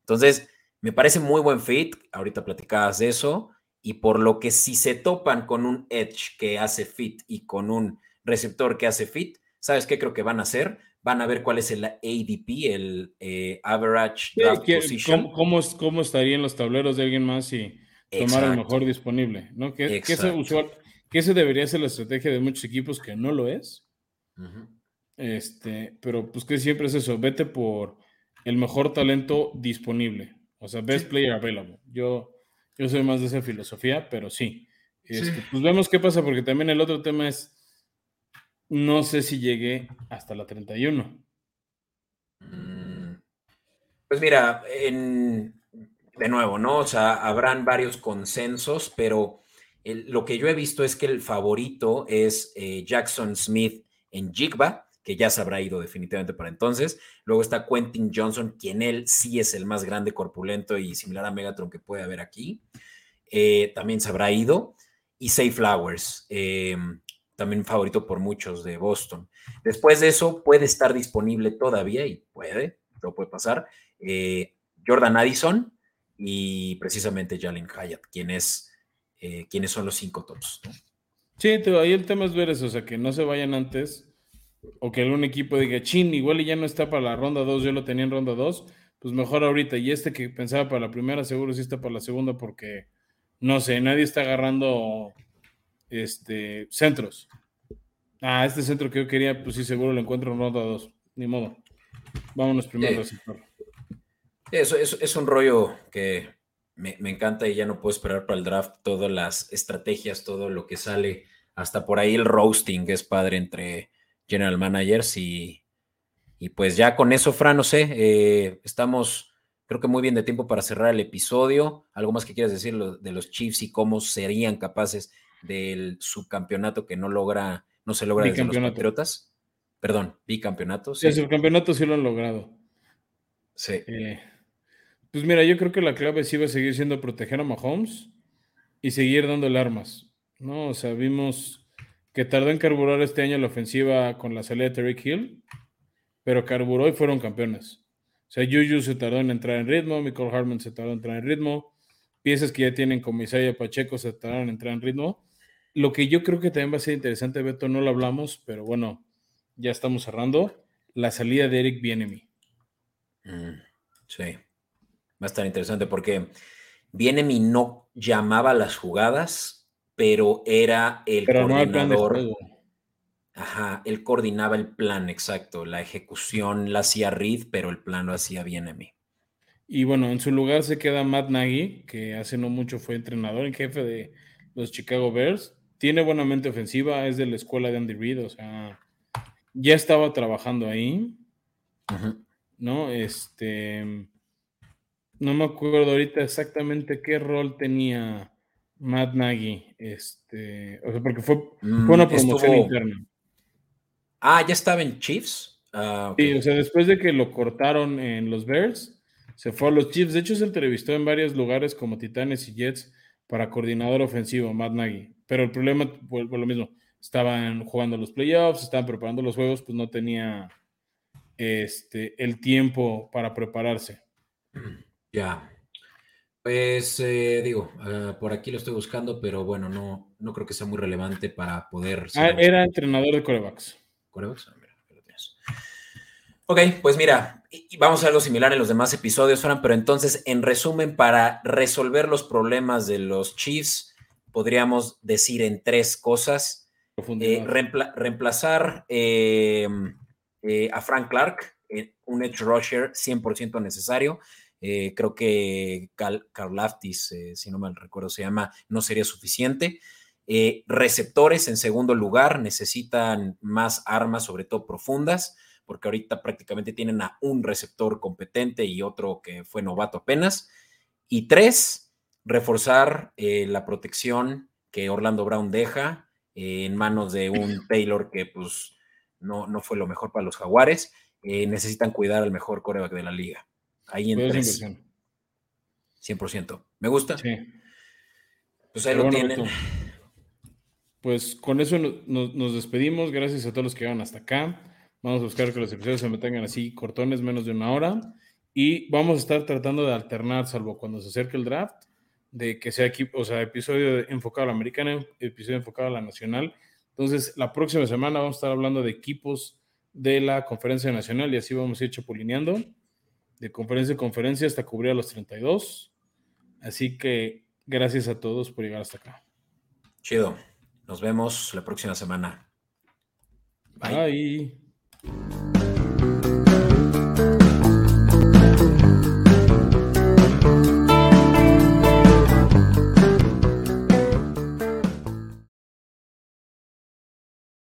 Speaker 2: entonces, me parece muy buen fit. Ahorita platicabas de eso. Y por lo que si se topan con un edge que hace fit y con un receptor que hace fit, ¿sabes qué creo que van a hacer? Van a ver cuál es el ADP, el eh, Average Draft
Speaker 1: Position. Cómo, cómo, estaría en los tableros de alguien más y tomar el mejor disponible? ¿no? Que, que es usual, que esa debería ser la estrategia de muchos equipos que no lo es. Este, pero pues que siempre es eso, vete por el mejor talento disponible. O sea, best player available. Yo, yo soy más de esa filosofía, pero sí. Este, pues vemos qué pasa, porque también el otro tema es, no sé si llegué hasta la 31.
Speaker 2: Mm. Pues mira, de nuevo, ¿no? O sea, habrán varios consensos, pero lo que yo he visto es que el favorito es eh, Jackson Smith en Jigba, que ya se habrá ido definitivamente para entonces. Luego está Quentin Johnson, quien él sí es el más grande, corpulento y similar a Megatron que puede haber aquí. Eh, también se habrá ido. Y Safe Flowers, eh, también favorito por muchos de Boston. Después de eso, puede estar disponible todavía, y puede, lo puede pasar, Jordan Addison y precisamente Jalen Hyatt, quien es eh, quiénes son los cinco tops.
Speaker 1: Sí, ahí el tema es ver eso, o sea, que no se vayan antes o que algún equipo diga, chin, igual y ya no está para la ronda 2, yo lo tenía en ronda 2, pues mejor ahorita. Y este que pensaba para la primera, seguro sí está para la segunda porque, no sé, nadie está agarrando este, centros. Ah, este centro que yo quería, pues sí, seguro lo encuentro en ronda 2. Ni modo. Vámonos primero,
Speaker 2: sí. Eso, es un rollo que me, encanta y ya no puedo esperar para el draft todas las estrategias, todo lo que sale, hasta por ahí el roasting que es padre entre general managers y, y pues ya con eso, Fran, no sé, eh, estamos creo que muy bien de tiempo para cerrar el episodio. ¿Algo más que quieras decir de los Chiefs y cómo serían capaces del subcampeonato que no logra, no se logra desde los Patriotas? Perdón, bicampeonato.
Speaker 1: Sí, el subcampeonato sí lo han logrado.
Speaker 2: Sí.
Speaker 1: Eh, pues mira, yo creo que la clave sí va a seguir siendo proteger a Mahomes y seguir dándole armas, ¿no? O sea, vimos que tardó en carburar este año la ofensiva con la salida de Terry Hill, pero carburó y fueron campeones. O sea, Juju se tardó en entrar en ritmo, Michael Harmon se tardó en entrar en ritmo, piezas que ya tienen como Isaiah Pacheco se tardaron en entrar en ritmo. Lo que yo creo que también va a ser interesante, Beto, no lo hablamos, pero bueno, ya estamos cerrando, la salida de Eric Bienemi.
Speaker 2: Mm, sí va a estar interesante porque Bienemi no llamaba las jugadas, pero era el coordinador. Ajá, él coordinaba el plan, exacto. La ejecución la hacía Reed, pero el plan lo hacía Bienemi.
Speaker 1: Y bueno, en su lugar se queda Matt Nagy, que hace no mucho fue entrenador en jefe de los Chicago Bears. Tiene buena mente ofensiva, es de la escuela de Andy Reid, o sea, ya estaba trabajando ahí. ¿No? Este no me acuerdo ahorita exactamente qué rol tenía Matt Nagy, este, o sea, porque fue, mm, una promoción interna.
Speaker 2: Ah, ya estaba en Chiefs. Ah,
Speaker 1: sí, o sea, después de que lo cortaron en los Bears, se fue a los Chiefs. De hecho, se entrevistó en varios lugares como Titanes y Jets para coordinador ofensivo, Matt Nagy. Pero el problema fue, lo mismo. Estaban jugando los playoffs, estaban preparando los juegos, pues no tenía este, el tiempo para prepararse.
Speaker 2: Ya. Pues eh, digo, ah, por aquí lo estoy buscando, pero bueno, no, no creo que sea muy relevante para poder.
Speaker 1: Ah, era entrenador de corebacks.
Speaker 2: ¿Corebacks? Ah, mira, lo tienes. Ok, pues mira, vamos a algo similar en los demás episodios, Fran, pero entonces, en resumen, para resolver los problemas de los Chiefs, podríamos decir en tres cosas. Eh, reemplazar eh, a Frank Clark, un edge rusher 100% necesario. Eh, creo que Laftis, eh, si no mal recuerdo, se llama, no sería suficiente. Eh, receptores, en segundo lugar, necesitan más armas, sobre todo profundas, porque ahorita prácticamente tienen a un receptor competente y otro que fue novato apenas. Y tres, reforzar la protección que Orlando Brown deja en manos de un Taylor que pues no, no fue lo mejor para los jaguares. necesitan cuidar al mejor coreback de la liga. Ahí en 100%. ¿Me gusta?
Speaker 1: Sí.
Speaker 2: Pues ahí lo tienen.
Speaker 1: Pues con eso nos, despedimos. Gracias a todos los que llegaron hasta acá. Vamos a buscar que los episodios se mantengan así cortones, menos de una hora. Y vamos a estar tratando de alternar, salvo cuando se acerque el draft, de que sea equipo, o sea, episodio enfocado a la americana, episodio enfocado a la nacional. Entonces, la próxima semana vamos a estar hablando de equipos de la conferencia nacional y así vamos a ir chapulineando de conferencia en conferencia hasta cubrir a los 32. Así que gracias a todos por llegar hasta acá.
Speaker 2: Chido. Nos vemos la próxima semana.
Speaker 1: Bye.